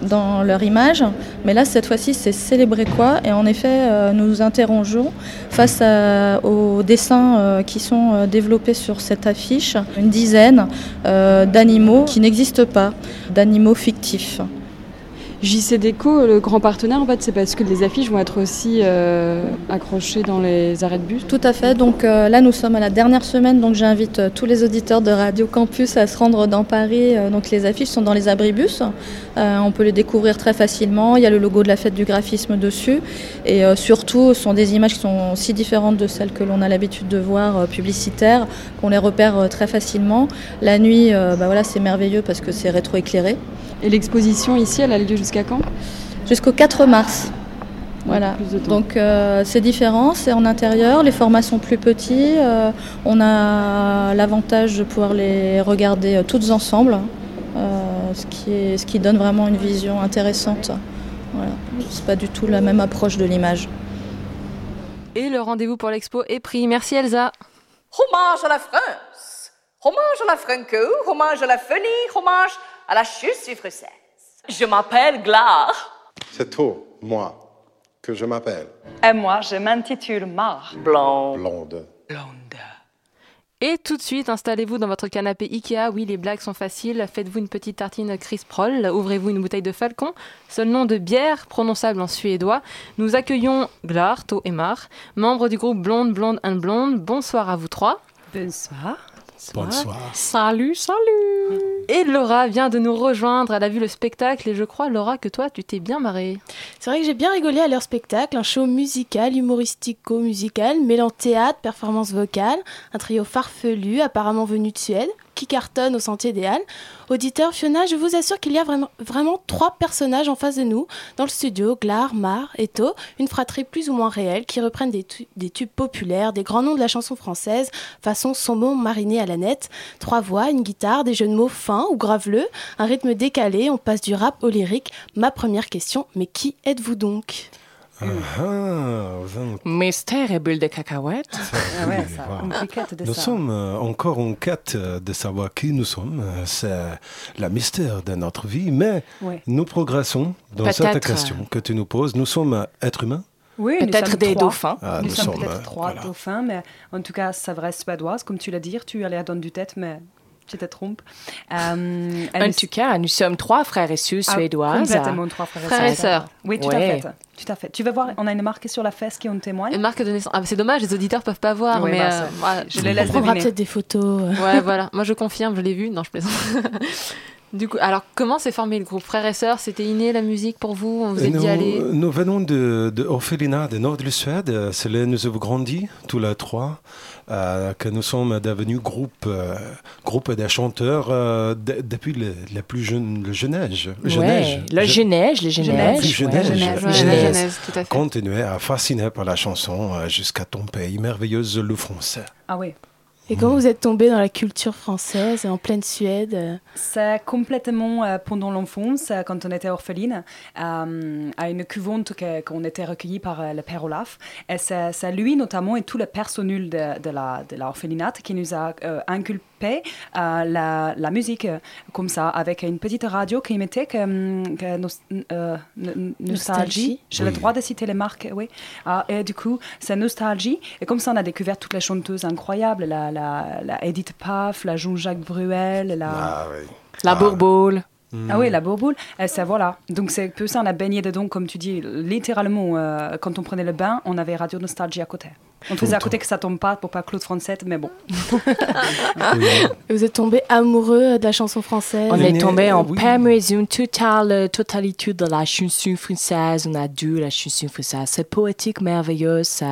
dans leur image. Mais là, cette fois-ci, c'est célébrer quoi? Et en effet, euh, nous nous interrogeons face aux dessins euh, qui sont euh, développés sur cette affiche, une dizaine d'animaux qui n'existent pas, d'animaux fictifs. JC Déco, le grand partenaire, en fait, c'est parce que les affiches vont être aussi euh, accrochées dans les arrêts de bus. Tout à fait. Donc euh, là, nous sommes à la dernière semaine, donc j'invite euh, tous les auditeurs de Radio Campus à se rendre dans Paris. donc les affiches sont dans les abribus. on peut les découvrir très facilement. Il y a le logo de la fête du graphisme dessus, et surtout, ce sont des images qui sont si différentes de celles que l'on a l'habitude de voir publicitaires qu'on les repère très facilement. La nuit, bah voilà, c'est merveilleux parce que c'est rétroéclairé. Et l'exposition ici, elle a lieu jusqu'à quand? Jusqu'au 4 mars. Voilà. Donc euh, c'est différent, c'est en intérieur, les formats sont plus petits, euh, on a l'avantage de pouvoir les regarder euh, toutes ensemble, euh, ce, qui est, ce qui donne vraiment une vision intéressante. Voilà. C'est pas du tout la même approche de l'image. Et le rendez-vous pour l'expo est pris. Merci Elsa. Hommage à la France, hommage à la Franco, hommage à la folie, hommage à la chaussure française. Je m'appelle Glar. C'est tôt, moi, que je m'appelle. Et moi, je m'intitule Mar. Blonde. Blonde. Et tout de suite, installez-vous dans votre canapé Ikea. Oui, les blagues sont faciles. Faites-vous une petite tartine Chris Proll. Ouvrez-vous une bouteille de Falcon. Seul nom de bière prononçable en suédois. Nous accueillons Glar, To et Mar, membres du groupe Blonde, Blonde and Blonde. Bonsoir à vous trois. Bonsoir. Bonsoir. Salut, salut. Et Laura vient de nous rejoindre. Elle a vu le spectacle et je crois, Laura, que toi, tu t'es bien marrée. C'est vrai que j'ai bien rigolé à leur spectacle, un show musical, humoristico-musical, mêlant théâtre, performance vocale, un trio farfelu, apparemment venu de Suède, qui cartonne au Sentier des Halles. Auditeur, Fiona, je vous assure qu'il y a vraiment, trois personnages en face de nous, dans le studio, Glar, Mar et To, une fratrie plus ou moins réelle, qui reprennent des tubes populaires, des grands noms de la chanson française, façon saumon mariné à la nette, trois voix, une guitare, des jeux de mots fins ou graveleux, un rythme décalé, on passe du rap au lyrique. Ma première question, mais qui êtes-vous donc? Ah, Mystère et bulle de cacahuètes. Ah ouais, ça, Wow. compliqué de Nous ça. sommes euh, encore en quête euh, de savoir qui nous sommes. Euh, C'est la mystère de notre vie, mais Ouais. nous progressons dans cette question que tu nous poses. Nous sommes êtres humains? Oui, Peut-être des trois. dauphins. Ah, nous, nous sommes sommes, peut-être trois voilà. dauphins, mais en tout cas, ça vraie suédoise, comme tu l'as dit. Tu allais à donner du tête, mais tu te trompes. Euh, En tout cas, nous sommes trois frères et sœurs Ah, suédoises. Complètement trois frères et Frères et sœurs. Oui, tout Ouais. à fait. Tout à fait. Tu vas voir, on a une marque sur la fesse qui en témoigne. Une marque de naissance. Ah, c'est dommage, les auditeurs peuvent pas voir. Mais bah, euh, moi, je les laisse On prendra deviner. peut-être des photos. euh. Ouais, voilà. Moi, je confirme, je l'ai vu. Non, je plaisante. du coup, alors, comment s'est formé le groupe? Frères et Sœurs C'était inné la musique pour vous? On vous êtes dit nous, aller nous venons de, de Orphelinat, de nord de la Suède. C'est là où nous avons grandi, tous les trois, que nous sommes devenus groupe, euh, groupe des chanteurs euh, de- depuis le, le plus jeune, le jeune âge. Jeune Ouais, âge. le Je- jeune âge, le jeune âge. plus jeune ouais. âge. Ouais, genèse, tout à fait. Continuer à fasciner par la chanson euh, jusqu'à ton pays merveilleuse, le français. Ah oui. Et comment vous êtes tombé dans la culture française, en pleine Suède euh C'est complètement euh, pendant l'enfance, euh, quand on était orpheline, euh, à une couvente que- qu'on était recueilli par le père Olaf. Et c'est lui notamment et tout le personnel de, de la de qui nous a euh, euh, la, la musique euh, comme ça, avec une petite radio qui mettait que, hum, que nos- euh, no- nostalgie. Nostalgie. J'ai le droit de citer les marques, oui. Ah, et du coup, c'est nostalgie. Et comme ça, on a découvert toutes les chanteuses incroyables, la, la, la Edith Piaf, la Jean-Jacques Bruel, la... Ah oui. La Ah. bourboule. Ah oui, la bourboule, et ça voilà. Donc c'est un peu ça, on a baigné dedans, comme tu dis, littéralement, euh, quand on prenait le bain, on avait Radio Nostalgie à côté. On faisait à côté que ça tombe pas pour pas Claude Français, mais bon. Vous êtes tombé amoureux de la chanson française On est tombé en oui. permission totale, totalité de la chanson française. On a dû la chanson française. C'est poétique, merveilleux, c'est,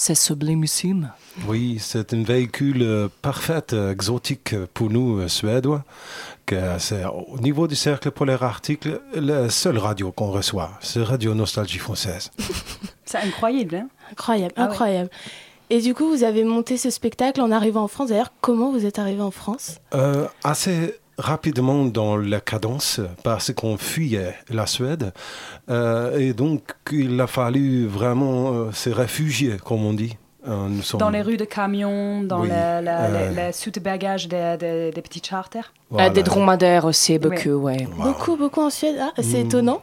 c'est sublimissime. Oui, c'est un véhicule euh, parfait, euh, exotique pour nous, euh, Suédois. Que c'est au niveau du cercle polaire arctique, la seule radio qu'on reçoit, c'est Radio Nostalgie Française. C'est incroyable, hein? Incroyable, Ah ouais. incroyable. Et du coup, vous avez monté ce spectacle en arrivant en France. D'ailleurs, comment vous êtes arrivé en France? Euh, assez rapidement dans la cadence parce qu'on fuyait la Suède Euh, et donc il a fallu vraiment euh, se réfugier, comme on dit. Euh, nous sommes- Dans les rues de camions, dans Oui, les, les, euh, les, les sous-bagages des, des, des petits charters. Voilà. Euh, des dromadaires aussi, beaucoup, ouais. Beaucoup, beaucoup en Suède. Ah, c'est Mm. étonnant.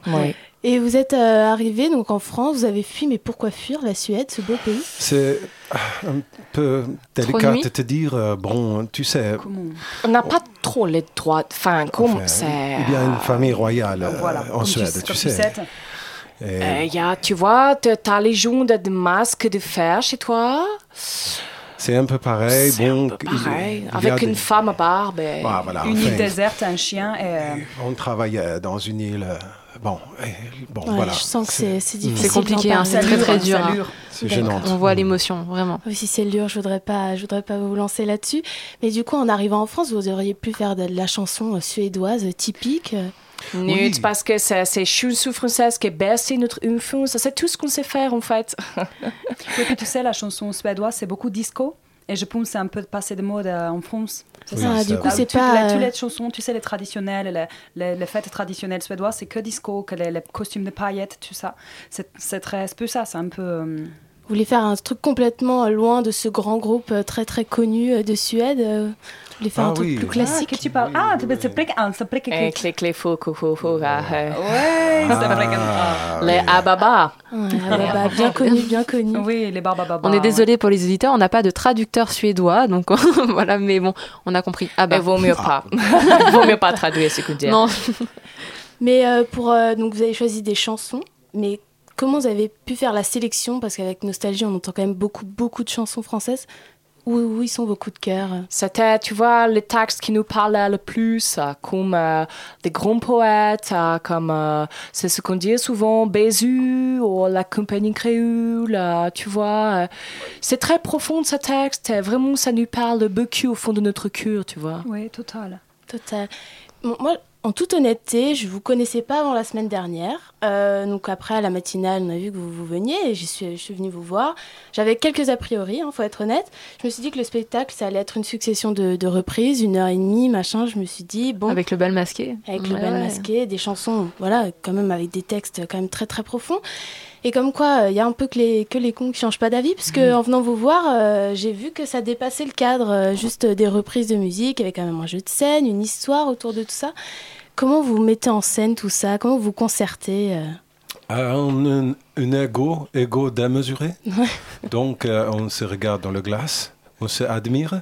Et vous êtes euh, arrivé donc en France, vous avez fui, mais pourquoi fuir la Suède, ce beau pays? C'est ah, un peu délicat de te dire, euh, bon, tu sais, On n'a pas trop les droits. Enfin, comme enfin, c'est. il y a une famille royale euh, Voilà, en comme tu- Suède, comme tu tu sais. sais. Euh, y a, tu vois, tu as les gens de, de masques de fer chez toi? C'est un peu pareil. Bon, un peu pareil. il y a Avec des- une femme à barbe. et- Ah, voilà, Une île déserte, un chien et... euh, On travaillait dans une île. euh, Bon, et- bon Ouais, voilà. Je sens que c'est c'est difficile. C'est compliqué, hein, c'est très très dur. hein. C'est gênant. On voit l'émotion, vraiment. Oui, si c'est dur, je voudrais pas, je voudrais pas vous lancer là-dessus. Mais du coup, en arrivant en France, vous auriez pu faire de la chanson euh, suédoise euh, typique. Euh. Nut, parce que c'est chanson française qui bercé notre enfance. C'est tout ce qu'on sait faire en fait. Oui, puis tu sais, la chanson suédoise, c'est beaucoup disco. Et je pense que c'est un peu passé de mode euh, en France. C'est ça, du coup, Ah, c'est toutes pas, les- toutes euh, les chansons, tu sais, les traditionnelles, les, les, les fêtes traditionnelles suédoises, c'est que disco, que les, les costumes de paillettes, tout ça. C'est très, c'est peu ça, c'est un peu. euh, voulez faire un truc complètement loin de ce grand groupe euh, très très connu euh, de Suède euh, Vous voulez faire Ah un truc oui. plus Ah, classique que tu parles. Ah, c'est plus qu'un, c'est coucou, faux, ah, euh. Que- Les ababa. Ah bah, bien connu, bien connu. Oui, les barbababa. On est désolé pour les auditeurs, on n'a pas de traducteur suédois, donc voilà, mais bon, on a compris. Ah bah. Il vaut mieux pas. Il vaut mieux pas traduire ce que dire. Non. Mais euh, pour euh, donc vous avez choisi des chansons, mais comment vous avez pu faire la sélection? Parce qu'avec Nostalgie, on entend quand même beaucoup beaucoup de chansons françaises. Où, où ils sont vos coups de cœur? C'était, tu vois, les textes qui nous parlaient le plus, euh, comme euh, des grands poètes, euh, comme euh, c'est ce qu'on dit souvent, Bézu ou la compagnie créole, tu vois. c'est très profond ce texte, et vraiment ça nous parle beaucoup au fond de notre cœur, tu vois. Oui, total. Total. Bon, moi, en toute honnêteté, je vous connaissais pas avant la semaine dernière. Euh, donc après, à la matinale, on a vu que vous, vous veniez et j'y suis, je suis venue vous voir. J'avais quelques a priori, il faut être honnête. Je me suis dit que le spectacle, ça allait être une succession de, de reprises, une heure et demie, machin. Je me suis dit, bon... Avec le bal masqué. Avec le bal ouais. masqué, des chansons, voilà, quand même avec des textes quand même très très profonds. Et comme quoi, il y a un peu que les, que les cons qui changent pas d'avis, parce que en venant vous voir, euh, j'ai vu que ça dépassait le cadre euh, juste des reprises de musique, avait quand même un jeu de scène, une histoire autour de tout ça. Comment vous mettez en scène tout ça? Comment vous concertez euh? Ah, on un, un ego, ego démesuré. Donc, euh, on se regarde dans le glace, on se admire,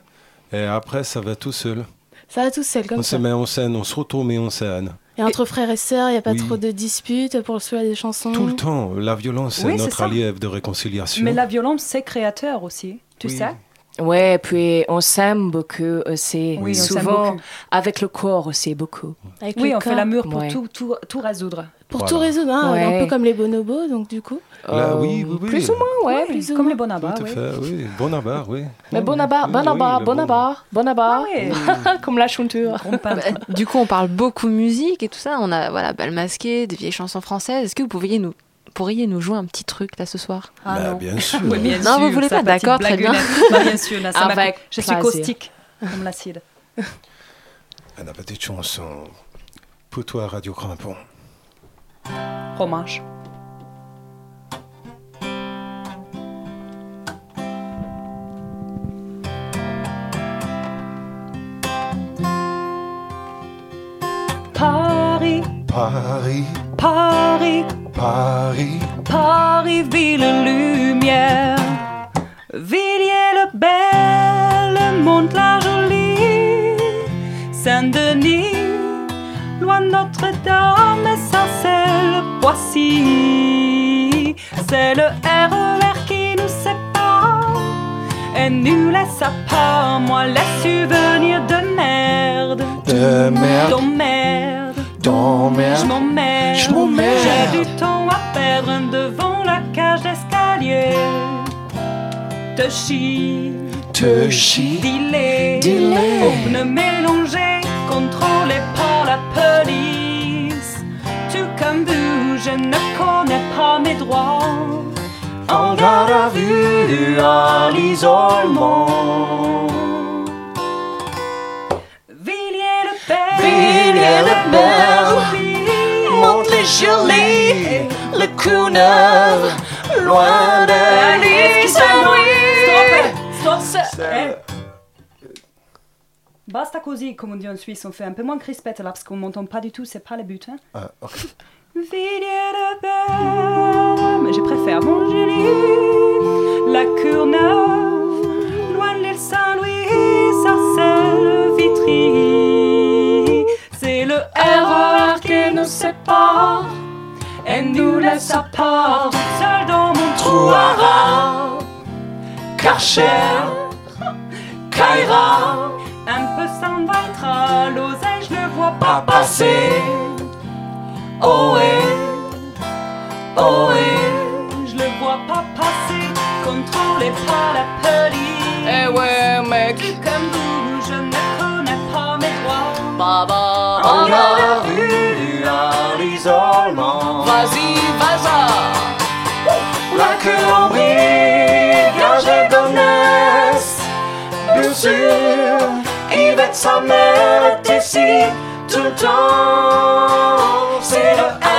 et après, ça va tout seul. Ça va tout seul comme on ça. se met en scène, on se retrouve en scène. Et entre frères et sœurs, il n'y a pas Oui. trop de disputes pour le choix des chansons Tout le temps, la violence, c'est Oui, c'est notre allié de réconciliation. Mais la violence, c'est créateur aussi, tu Oui. sais. Ouais, puis on s'aime beaucoup aussi. Oui, on s'aime Souvent, beaucoup. avec le corps aussi, beaucoup. Avec oui, on fait corps. l'amour pour Ouais. tout, tout, tout résoudre. Pour Voilà. tout résoudre, hein, Ouais. un peu comme les bonobos, donc du coup. Là, oui, oui, oui. Plus ou moins, ouais. plus ou Comme moins. les bonabas, Tout à oui. fait, oui. Bonabar, oui. Mais Oui, Bonabar, oui, Bonabar, oui, Bonabar, Bonabar, comme la chanteur. Bah, du coup, on parle beaucoup musique et tout ça. On a voilà, bal masqué, des vieilles chansons françaises. Est-ce que vous pourriez nous pourriez nous jouer un petit truc là ce soir Ah Bah, non. bien sûr. Oui, bien Non, sûr, vous voulez pas, d'accord, très bien. Non, bien sûr, là, ça Avec je suis caustique, comme l'acide. Une petite chanson pour toi, Radio Crampon. Fromage. Paris, Paris, Paris, Paris, ville lumière. Villiers le bel, monte la jolie. Saint-Denis, loin de Notre-Dame, et ça c'est le Poissy. C'est le RER qui nous sépare et nous laisse à part. Moi, les souvenirs de merde, De merde. D'emmerde. D'emmerde. Je m'emmerde. Je m'emmerde. J'ai du temps à perdre devant la cage d'escalier. Te chie. Te chie. Dis-les. Dis-les. Pour ne mélanger, contrôlé par la police. Tout comme vous, je ne connais pas mes droits. En garde à vue, à l'isolement. Neuf, loin de Stop, stop. Eh. Basta così, comme on dit en Suisse, on fait un peu moins crispette là parce qu'on m'entend pas du tout, c'est pas le but. Hein. Ah, ok. Mais je préfère mon Julie, la Courneuve, loin de l'île Saint-Louis, le Vitry. C'est le RER qui nous sépare nous laisse à part, seul dans mon trou à rats. Karcher, Kaira, un peu sans vatra, l'oseille je le vois pas passer. Oh eh, oh eh, je le vois pas passer, contrôlé par la police. Eh ouais, mec. Comme vous, je ne connais pas mes droits. Baba, En sa mère est ici tout le temps. C'est le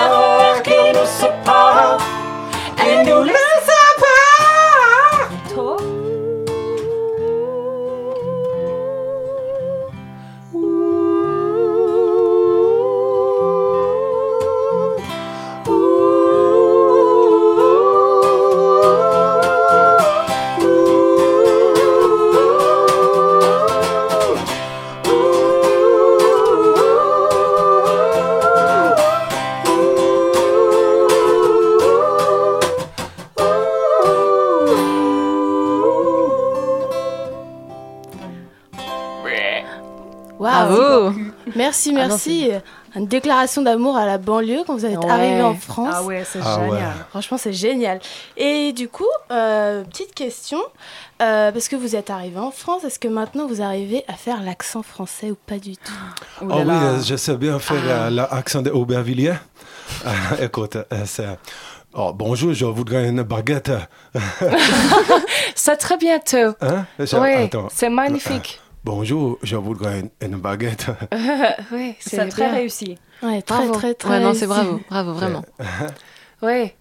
Merci, Ah non, merci. Une déclaration d'amour à la banlieue quand vous êtes Ouais. arrivé en France. Ah ouais, c'est Ah ouais. génial. Franchement, c'est génial. Et du coup, euh, petite question, euh, parce que vous êtes arrivé en France, est-ce que maintenant vous arrivez à faire l'accent français ou pas du tout? Oh oui, euh, je sais bien faire euh, l'accent de Aubervilliers. Euh, écoute, c'est... Oh, bonjour, je voudrais une baguette. C'est très bientôt. Hein? Oui, c'est magnifique. Bonjour, je voudrais une, une baguette. oui, C'est c'est très bien. réussi. Ouais, très, Bravo. très, très. Ouais, non, c'est bravo, bravo, vraiment. Oui.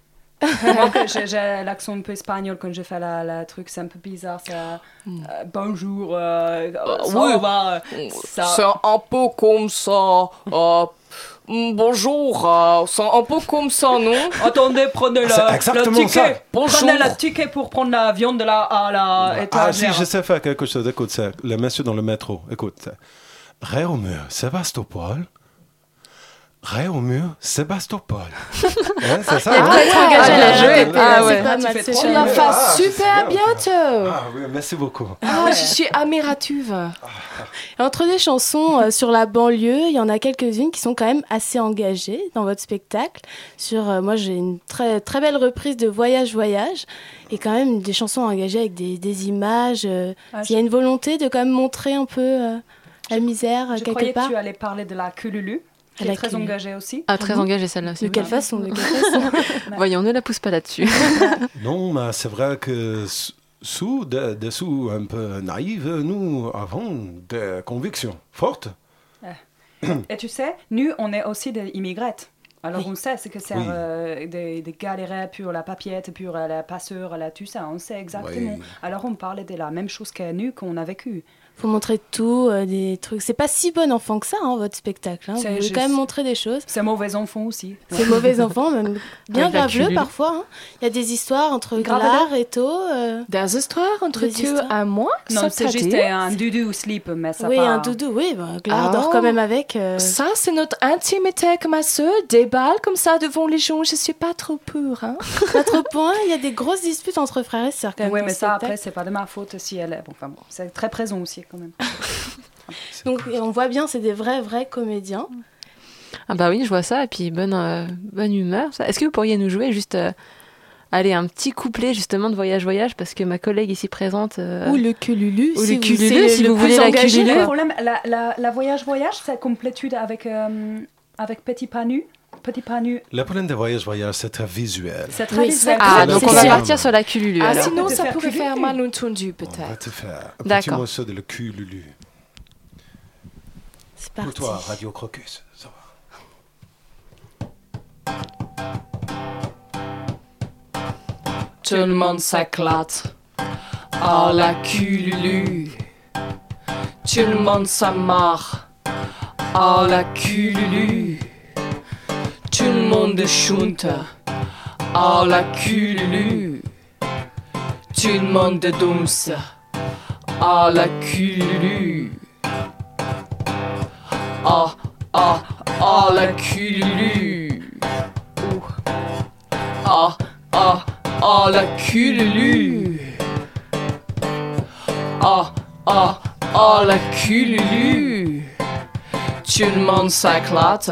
Moi, que j'ai l'accent un peu espagnol quand je fais la, la truc, c'est un peu bizarre. C'est euh, euh, bonjour, euh, ça oui. va, euh, ça- C'est un peu comme ça. euh, bonjour, euh, c'est un peu comme ça, non Attendez, prenez le, le ticket. ça. Bonjour. Prenez le ticket pour prendre la viande de la, à la Ah, si, étagère. je sais faire quelque chose. Écoute, c'est le monsieur dans le métro. Écoute, Réaumur, Sébastopol. Réaumur, Sébastopol. Hein, c'est ça hein? Ah, Ah, ouais. pas Ah, tu fais la Ah, c'est super bien. bientôt. Ah oui, merci beaucoup. Ah, je suis admirative. Entre les chansons euh, sur la banlieue, il y en a quelques-unes qui sont quand même assez engagées dans votre spectacle. Sur, euh, moi, j'ai une très très belle reprise de Voyage Voyage et quand même des chansons engagées avec des, des images. euh, Ah, il y a une volonté de quand même montrer un peu euh, la misère euh, Je quelque croyais part. que tu allais parler de la Cululu, la est très engagée aussi. Ah, très engagée celle-là aussi. De quelle façon, de quelle façon Voyons, ne la pousse pas là-dessus. Non, mais c'est vrai que sous, de- dessous un peu naïve, nous avons des convictions fortes. Et tu sais, nous, on est aussi des immigrettes. Alors Oui. on sait ce que c'est Oui. euh, des, des galères pour la papiette, pour euh, la passeur, la, tout ça. On sait exactement. Oui. Alors on parlait de la même chose que nous qu'on a vécu. Faut montrer tout, euh, des trucs. C'est pas si bon enfant que ça, hein, votre spectacle. hein. Vous voulez quand même montrer des choses. C'est mauvais enfant aussi. C'est mauvais enfant, même bien graveleux Cululu. parfois. hein. Il y a des histoires entre Graveleux. Glar et To. euh, Des histoires entre histoires. et moi Non, c'est juste un doudou sleep, mais ça Oui, pas... un doudou, oui. Bah, Glar Ah. dort quand même avec. euh, Ça, c'est notre intimité avec ma soeur. Des balles comme ça devant les gens, je suis pas trop pure. Hein? Pas trop point. Il y a des grosses disputes entre frères et sœurs quand même. Oui, mais ça, spectacle. après, c'est pas de ma faute si elle est... Bon, enfin bon, c'est très présent aussi, quand même. Donc et on voit bien, c'est des vrais, vrais comédiens. Ah bah oui, je vois ça, et puis bonne, euh, bonne humeur. Est-ce que vous pourriez nous jouer juste, euh, allez, un petit couplet justement de Voyage Voyage, parce que ma collègue ici présente... euh, Ou le cululu. Ou si le vous- cululu, si le vous voulez la engagé, cululu. Le problème, la, la, la voyage-voyage, c'est complétude avec, euh, avec Petit Panu. Petit Panu, Le problème de voyage, voyage, c'est très visuel. c'est très Oui, visuel. Ah, c'est donc on va partir sur la cululu Ah, alors. sinon, ça pourrait cululu. faire mal entendu, On va peut-être. te faire un petit D'accord. morceau de le cul, Lulu. C'est Pour parti. toi, Radio Crocus. Ça va. Tout le monde s'éclate. Ah, la cululu. Tout le monde s'amarre. Ah, la cululu. Tout le monde chante. Ah, la cululu. Tout le monde danse. Ah, la cululu. Ah, ah, ah, la cululu. Ah, ah, ah, la cululu. Ah, ah, ah, la cululu. Tout le monde s'éclate.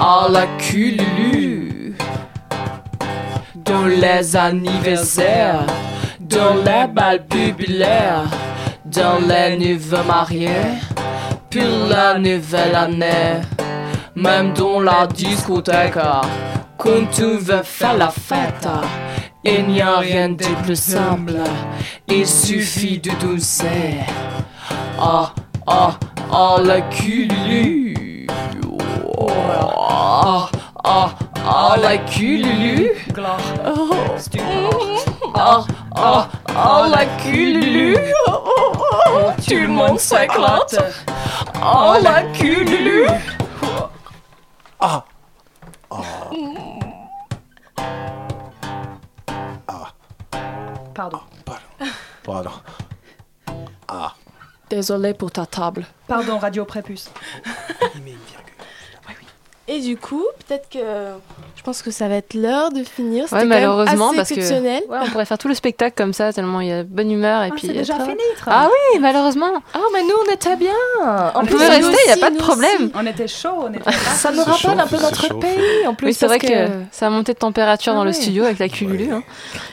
Ah, la cululu. Dans les anniversaires, dans les balles populaires, dans les nouveaux mariés, pour la nouvelle année, même dans la discothèque, quand tu veux faire la fête, il n'y a rien de plus simple, il suffit de danser. Ah, ah, ah, la cululu. Ah, ah, ah, la cululu. Oh, Ah, ah, ah, la cululu. Tout le monde s'éclate. Ah, la cululu. Ah. Pardon. Pardon. Ah. Désolé pour ta table. Pardon, Radio Prépuce. Et du coup, peut-être que je pense que ça va être l'heure de finir. C'était Ouais, quand même malheureusement, assez parce que ouais, on pourrait faire tout le spectacle comme ça, tellement il y a bonne humeur et Ah, puis. c'est déjà très- fini. Ah oui, malheureusement. Ah, mais nous, on était bien. On pouvait rester, il n'y a pas de problème. On était chaud, on était Ça nous rappelle un peu notre pays, en plus. oui, c'est vrai que... ça a monté de température Ah dans le studio avec la cululu. hein.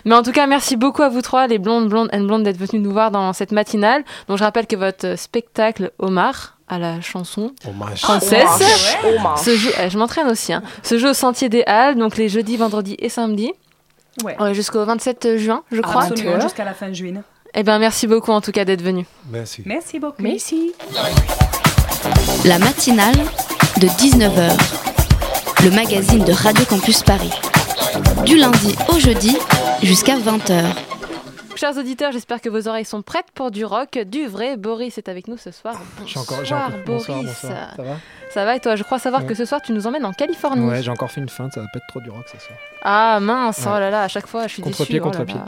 Mais en tout cas, merci beaucoup à vous trois, les blondes, blondes and blondes, d'être venus nous voir dans cette matinale. Donc je rappelle que votre spectacle Omar à la chanson Hommage. française eh, je m'entraîne aussi. hein, se joue au Sentier des Halles, donc les jeudis, vendredis et samedis. Ouais. euh, Jusqu'au 27 juin, je crois. Absolument, jusqu'à la fin de juin. Eh bien, merci beaucoup en tout cas d'être venu. Merci. Merci beaucoup. Merci. La matinale de 19h. Le magazine de Radio Campus Paris. Du lundi au jeudi jusqu'à 20h. Chers auditeurs, j'espère que vos oreilles sont prêtes pour du rock, du vrai. Boris est avec nous ce soir. Encore- Bonsoir, encore- Boris. bonsoir, bonsoir. Ça va Ça va et toi Je crois savoir Ouais. que ce soir tu nous emmènes en Californie. Ouais, j'ai encore fait une feinte, ça va pas être trop du rock ce soir. Ah mince, oh là là, à chaque fois je suis Contre-pied, oh contre-pied.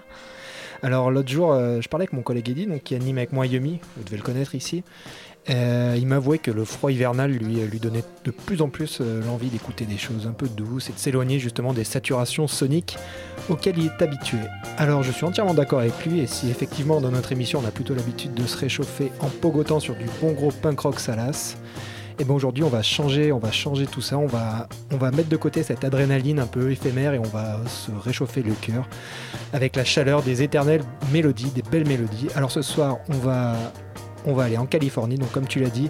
Alors l'autre jour, euh, je parlais avec mon collègue Eddy, donc, qui anime avec moi Yumi, vous devez le connaître ici. Euh, il m'avouait que le froid hivernal lui, lui donnait de plus en plus euh, l'envie d'écouter des choses un peu douces et de s'éloigner justement des saturations soniques auxquelles il est habitué. Alors je suis entièrement d'accord avec lui et si effectivement dans notre émission on a plutôt l'habitude de se réchauffer en pogotant sur du bon gros punk rock salace, et ben aujourd'hui on va changer, on va changer tout ça, on va mettre de côté cette adrénaline un peu éphémère et on va se réchauffer le cœur avec la chaleur des éternelles mélodies, des belles mélodies. Alors ce soir on va, on va aller en Californie, donc comme tu l'as dit,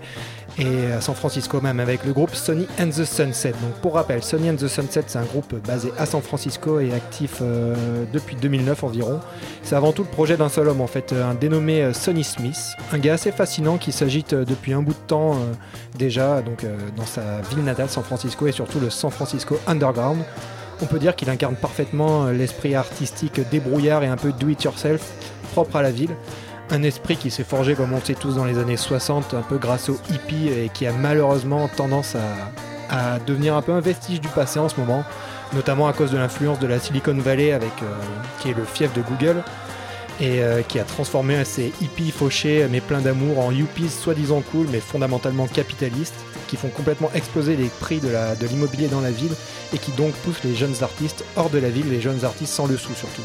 et à San Francisco même avec le groupe Sonny and the Sunset. Donc pour rappel, Sonny and the Sunset c'est un groupe basé à San Francisco et actif euh, depuis 2009 environ. C'est avant tout le projet d'un seul homme en fait, un dénommé euh, Sonny Smith, un gars assez fascinant qui s'agite euh, depuis un bout de temps déjà dans sa ville natale San Francisco et surtout le San Francisco Underground. On peut dire qu'il incarne parfaitement l'esprit artistique débrouillard et un peu do-it-yourself propre à la ville. Un esprit qui s'est forgé, comme on sait tous, dans les années 60, un peu grâce aux hippies et qui a malheureusement tendance à, devenir un peu un vestige du passé en ce moment, notamment à cause de l'influence de la Silicon Valley, euh, qui est le fief de Google, et euh, qui a transformé ces hippies fauchés mais pleins d'amour en yuppies soi-disant cool mais fondamentalement capitalistes, qui font complètement exploser les prix de l'immobilier dans la ville et qui donc poussent les jeunes artistes hors de la ville, les jeunes artistes sans le sou surtout.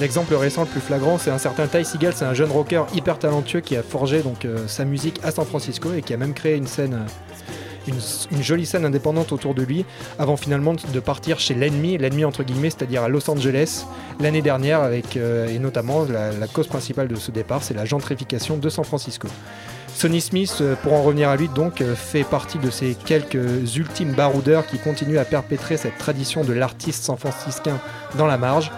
L'exemple récent le plus flagrant, c'est un certain Ty Seagal, c'est un jeune rocker hyper talentueux qui a forgé euh, sa musique à San Francisco et qui a même créé une euh, jolie scène indépendante autour de lui, avant finalement de partir chez l'ennemi, l'ennemi entre guillemets, c'est-à-dire à Los Angeles l'année dernière, avec euh, et notamment la, cause principale de ce départ, c'est la gentrification de San Francisco. Sonny Smith, pour en revenir à lui, donc, fait partie de ces quelques ultimes baroudeurs qui continuent à perpétrer cette tradition de l'artiste san franciscain dans la marge.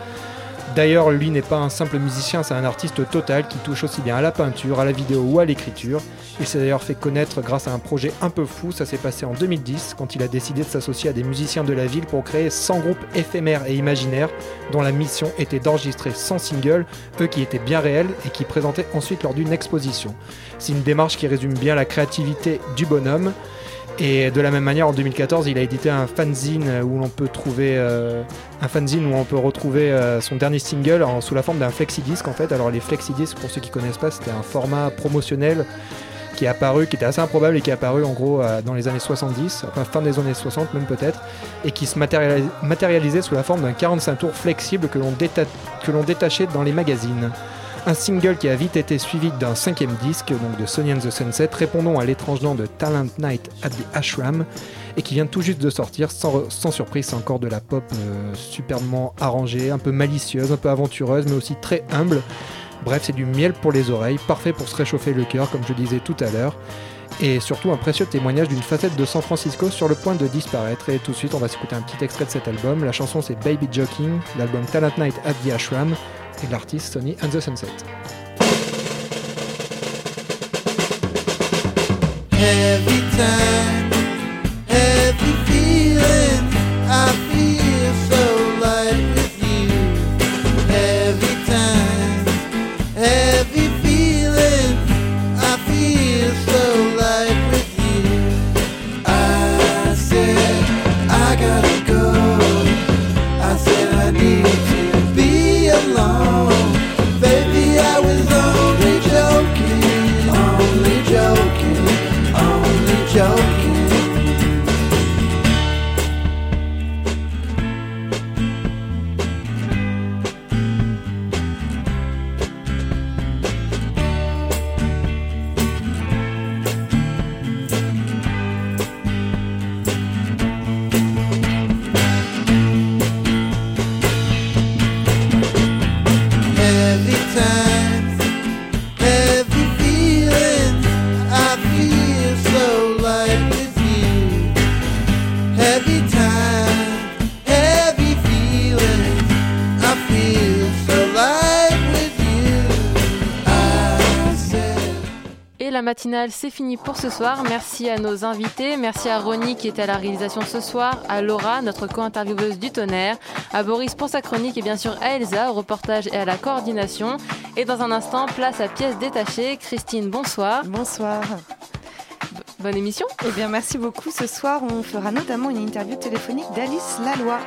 D'ailleurs, lui n'est pas un simple musicien, c'est un artiste total qui touche aussi bien à la peinture, à la vidéo ou à l'écriture. Il s'est d'ailleurs fait connaître grâce à un projet un peu fou, ça s'est passé en 2010, quand il a décidé de s'associer à des musiciens de la ville pour créer 100 groupes éphémères et imaginaires, dont la mission était d'enregistrer 100 singles, eux qui étaient bien réels et qui présentaient ensuite lors d'une exposition. C'est une démarche qui résume bien la créativité du bonhomme. Et de la même manière, en 2014, il a édité un fanzine où l'on peut trouver euh, un fanzine où on peut retrouver euh, son dernier single sous la forme d'un flexidisc en fait. Alors les flexidiscs, pour ceux qui connaissent pas, c'était un format promotionnel qui est apparu, qui était assez improbable et qui est apparu en gros euh, dans les années 70, enfin fin des années 60 même peut-être, et qui se matérialis- matérialisait sous la forme d'un 45 tours flexible que l'on détachait dans les magazines. Un single qui a vite été suivi d'un cinquième disque, donc de Sonny and the Sunset, répondant à l'étrange nom de Talent Night at the Ashram, et qui vient tout juste de sortir, sans surprise, c'est encore de la pop euh, superbement arrangée, un peu malicieuse, un peu aventureuse, mais aussi très humble. Bref, c'est du miel pour les oreilles, parfait pour se réchauffer le cœur, comme je disais tout à l'heure. Et surtout un précieux témoignage d'une facette de San Francisco sur le point de disparaître. Et tout de suite, on va s'écouter un petit extrait de cet album. La chanson c'est Baby Joking, l'album Talent Night at the Ashram, et l'artiste Sonny and the Sunset. Matinale, c'est fini pour ce soir. Merci à nos invités. Merci à Ronnie qui était à la réalisation ce soir, à Laura, notre co-intervieweuse du tonnerre, à Boris pour sa chronique et bien sûr à Elsa au reportage et à la coordination. Et dans un instant, place à pièces détachées. Christine, bonsoir. Bonsoir. Bonne émission. Eh bien, merci beaucoup. Ce soir, on fera notamment une interview téléphonique d'Alice Laloy.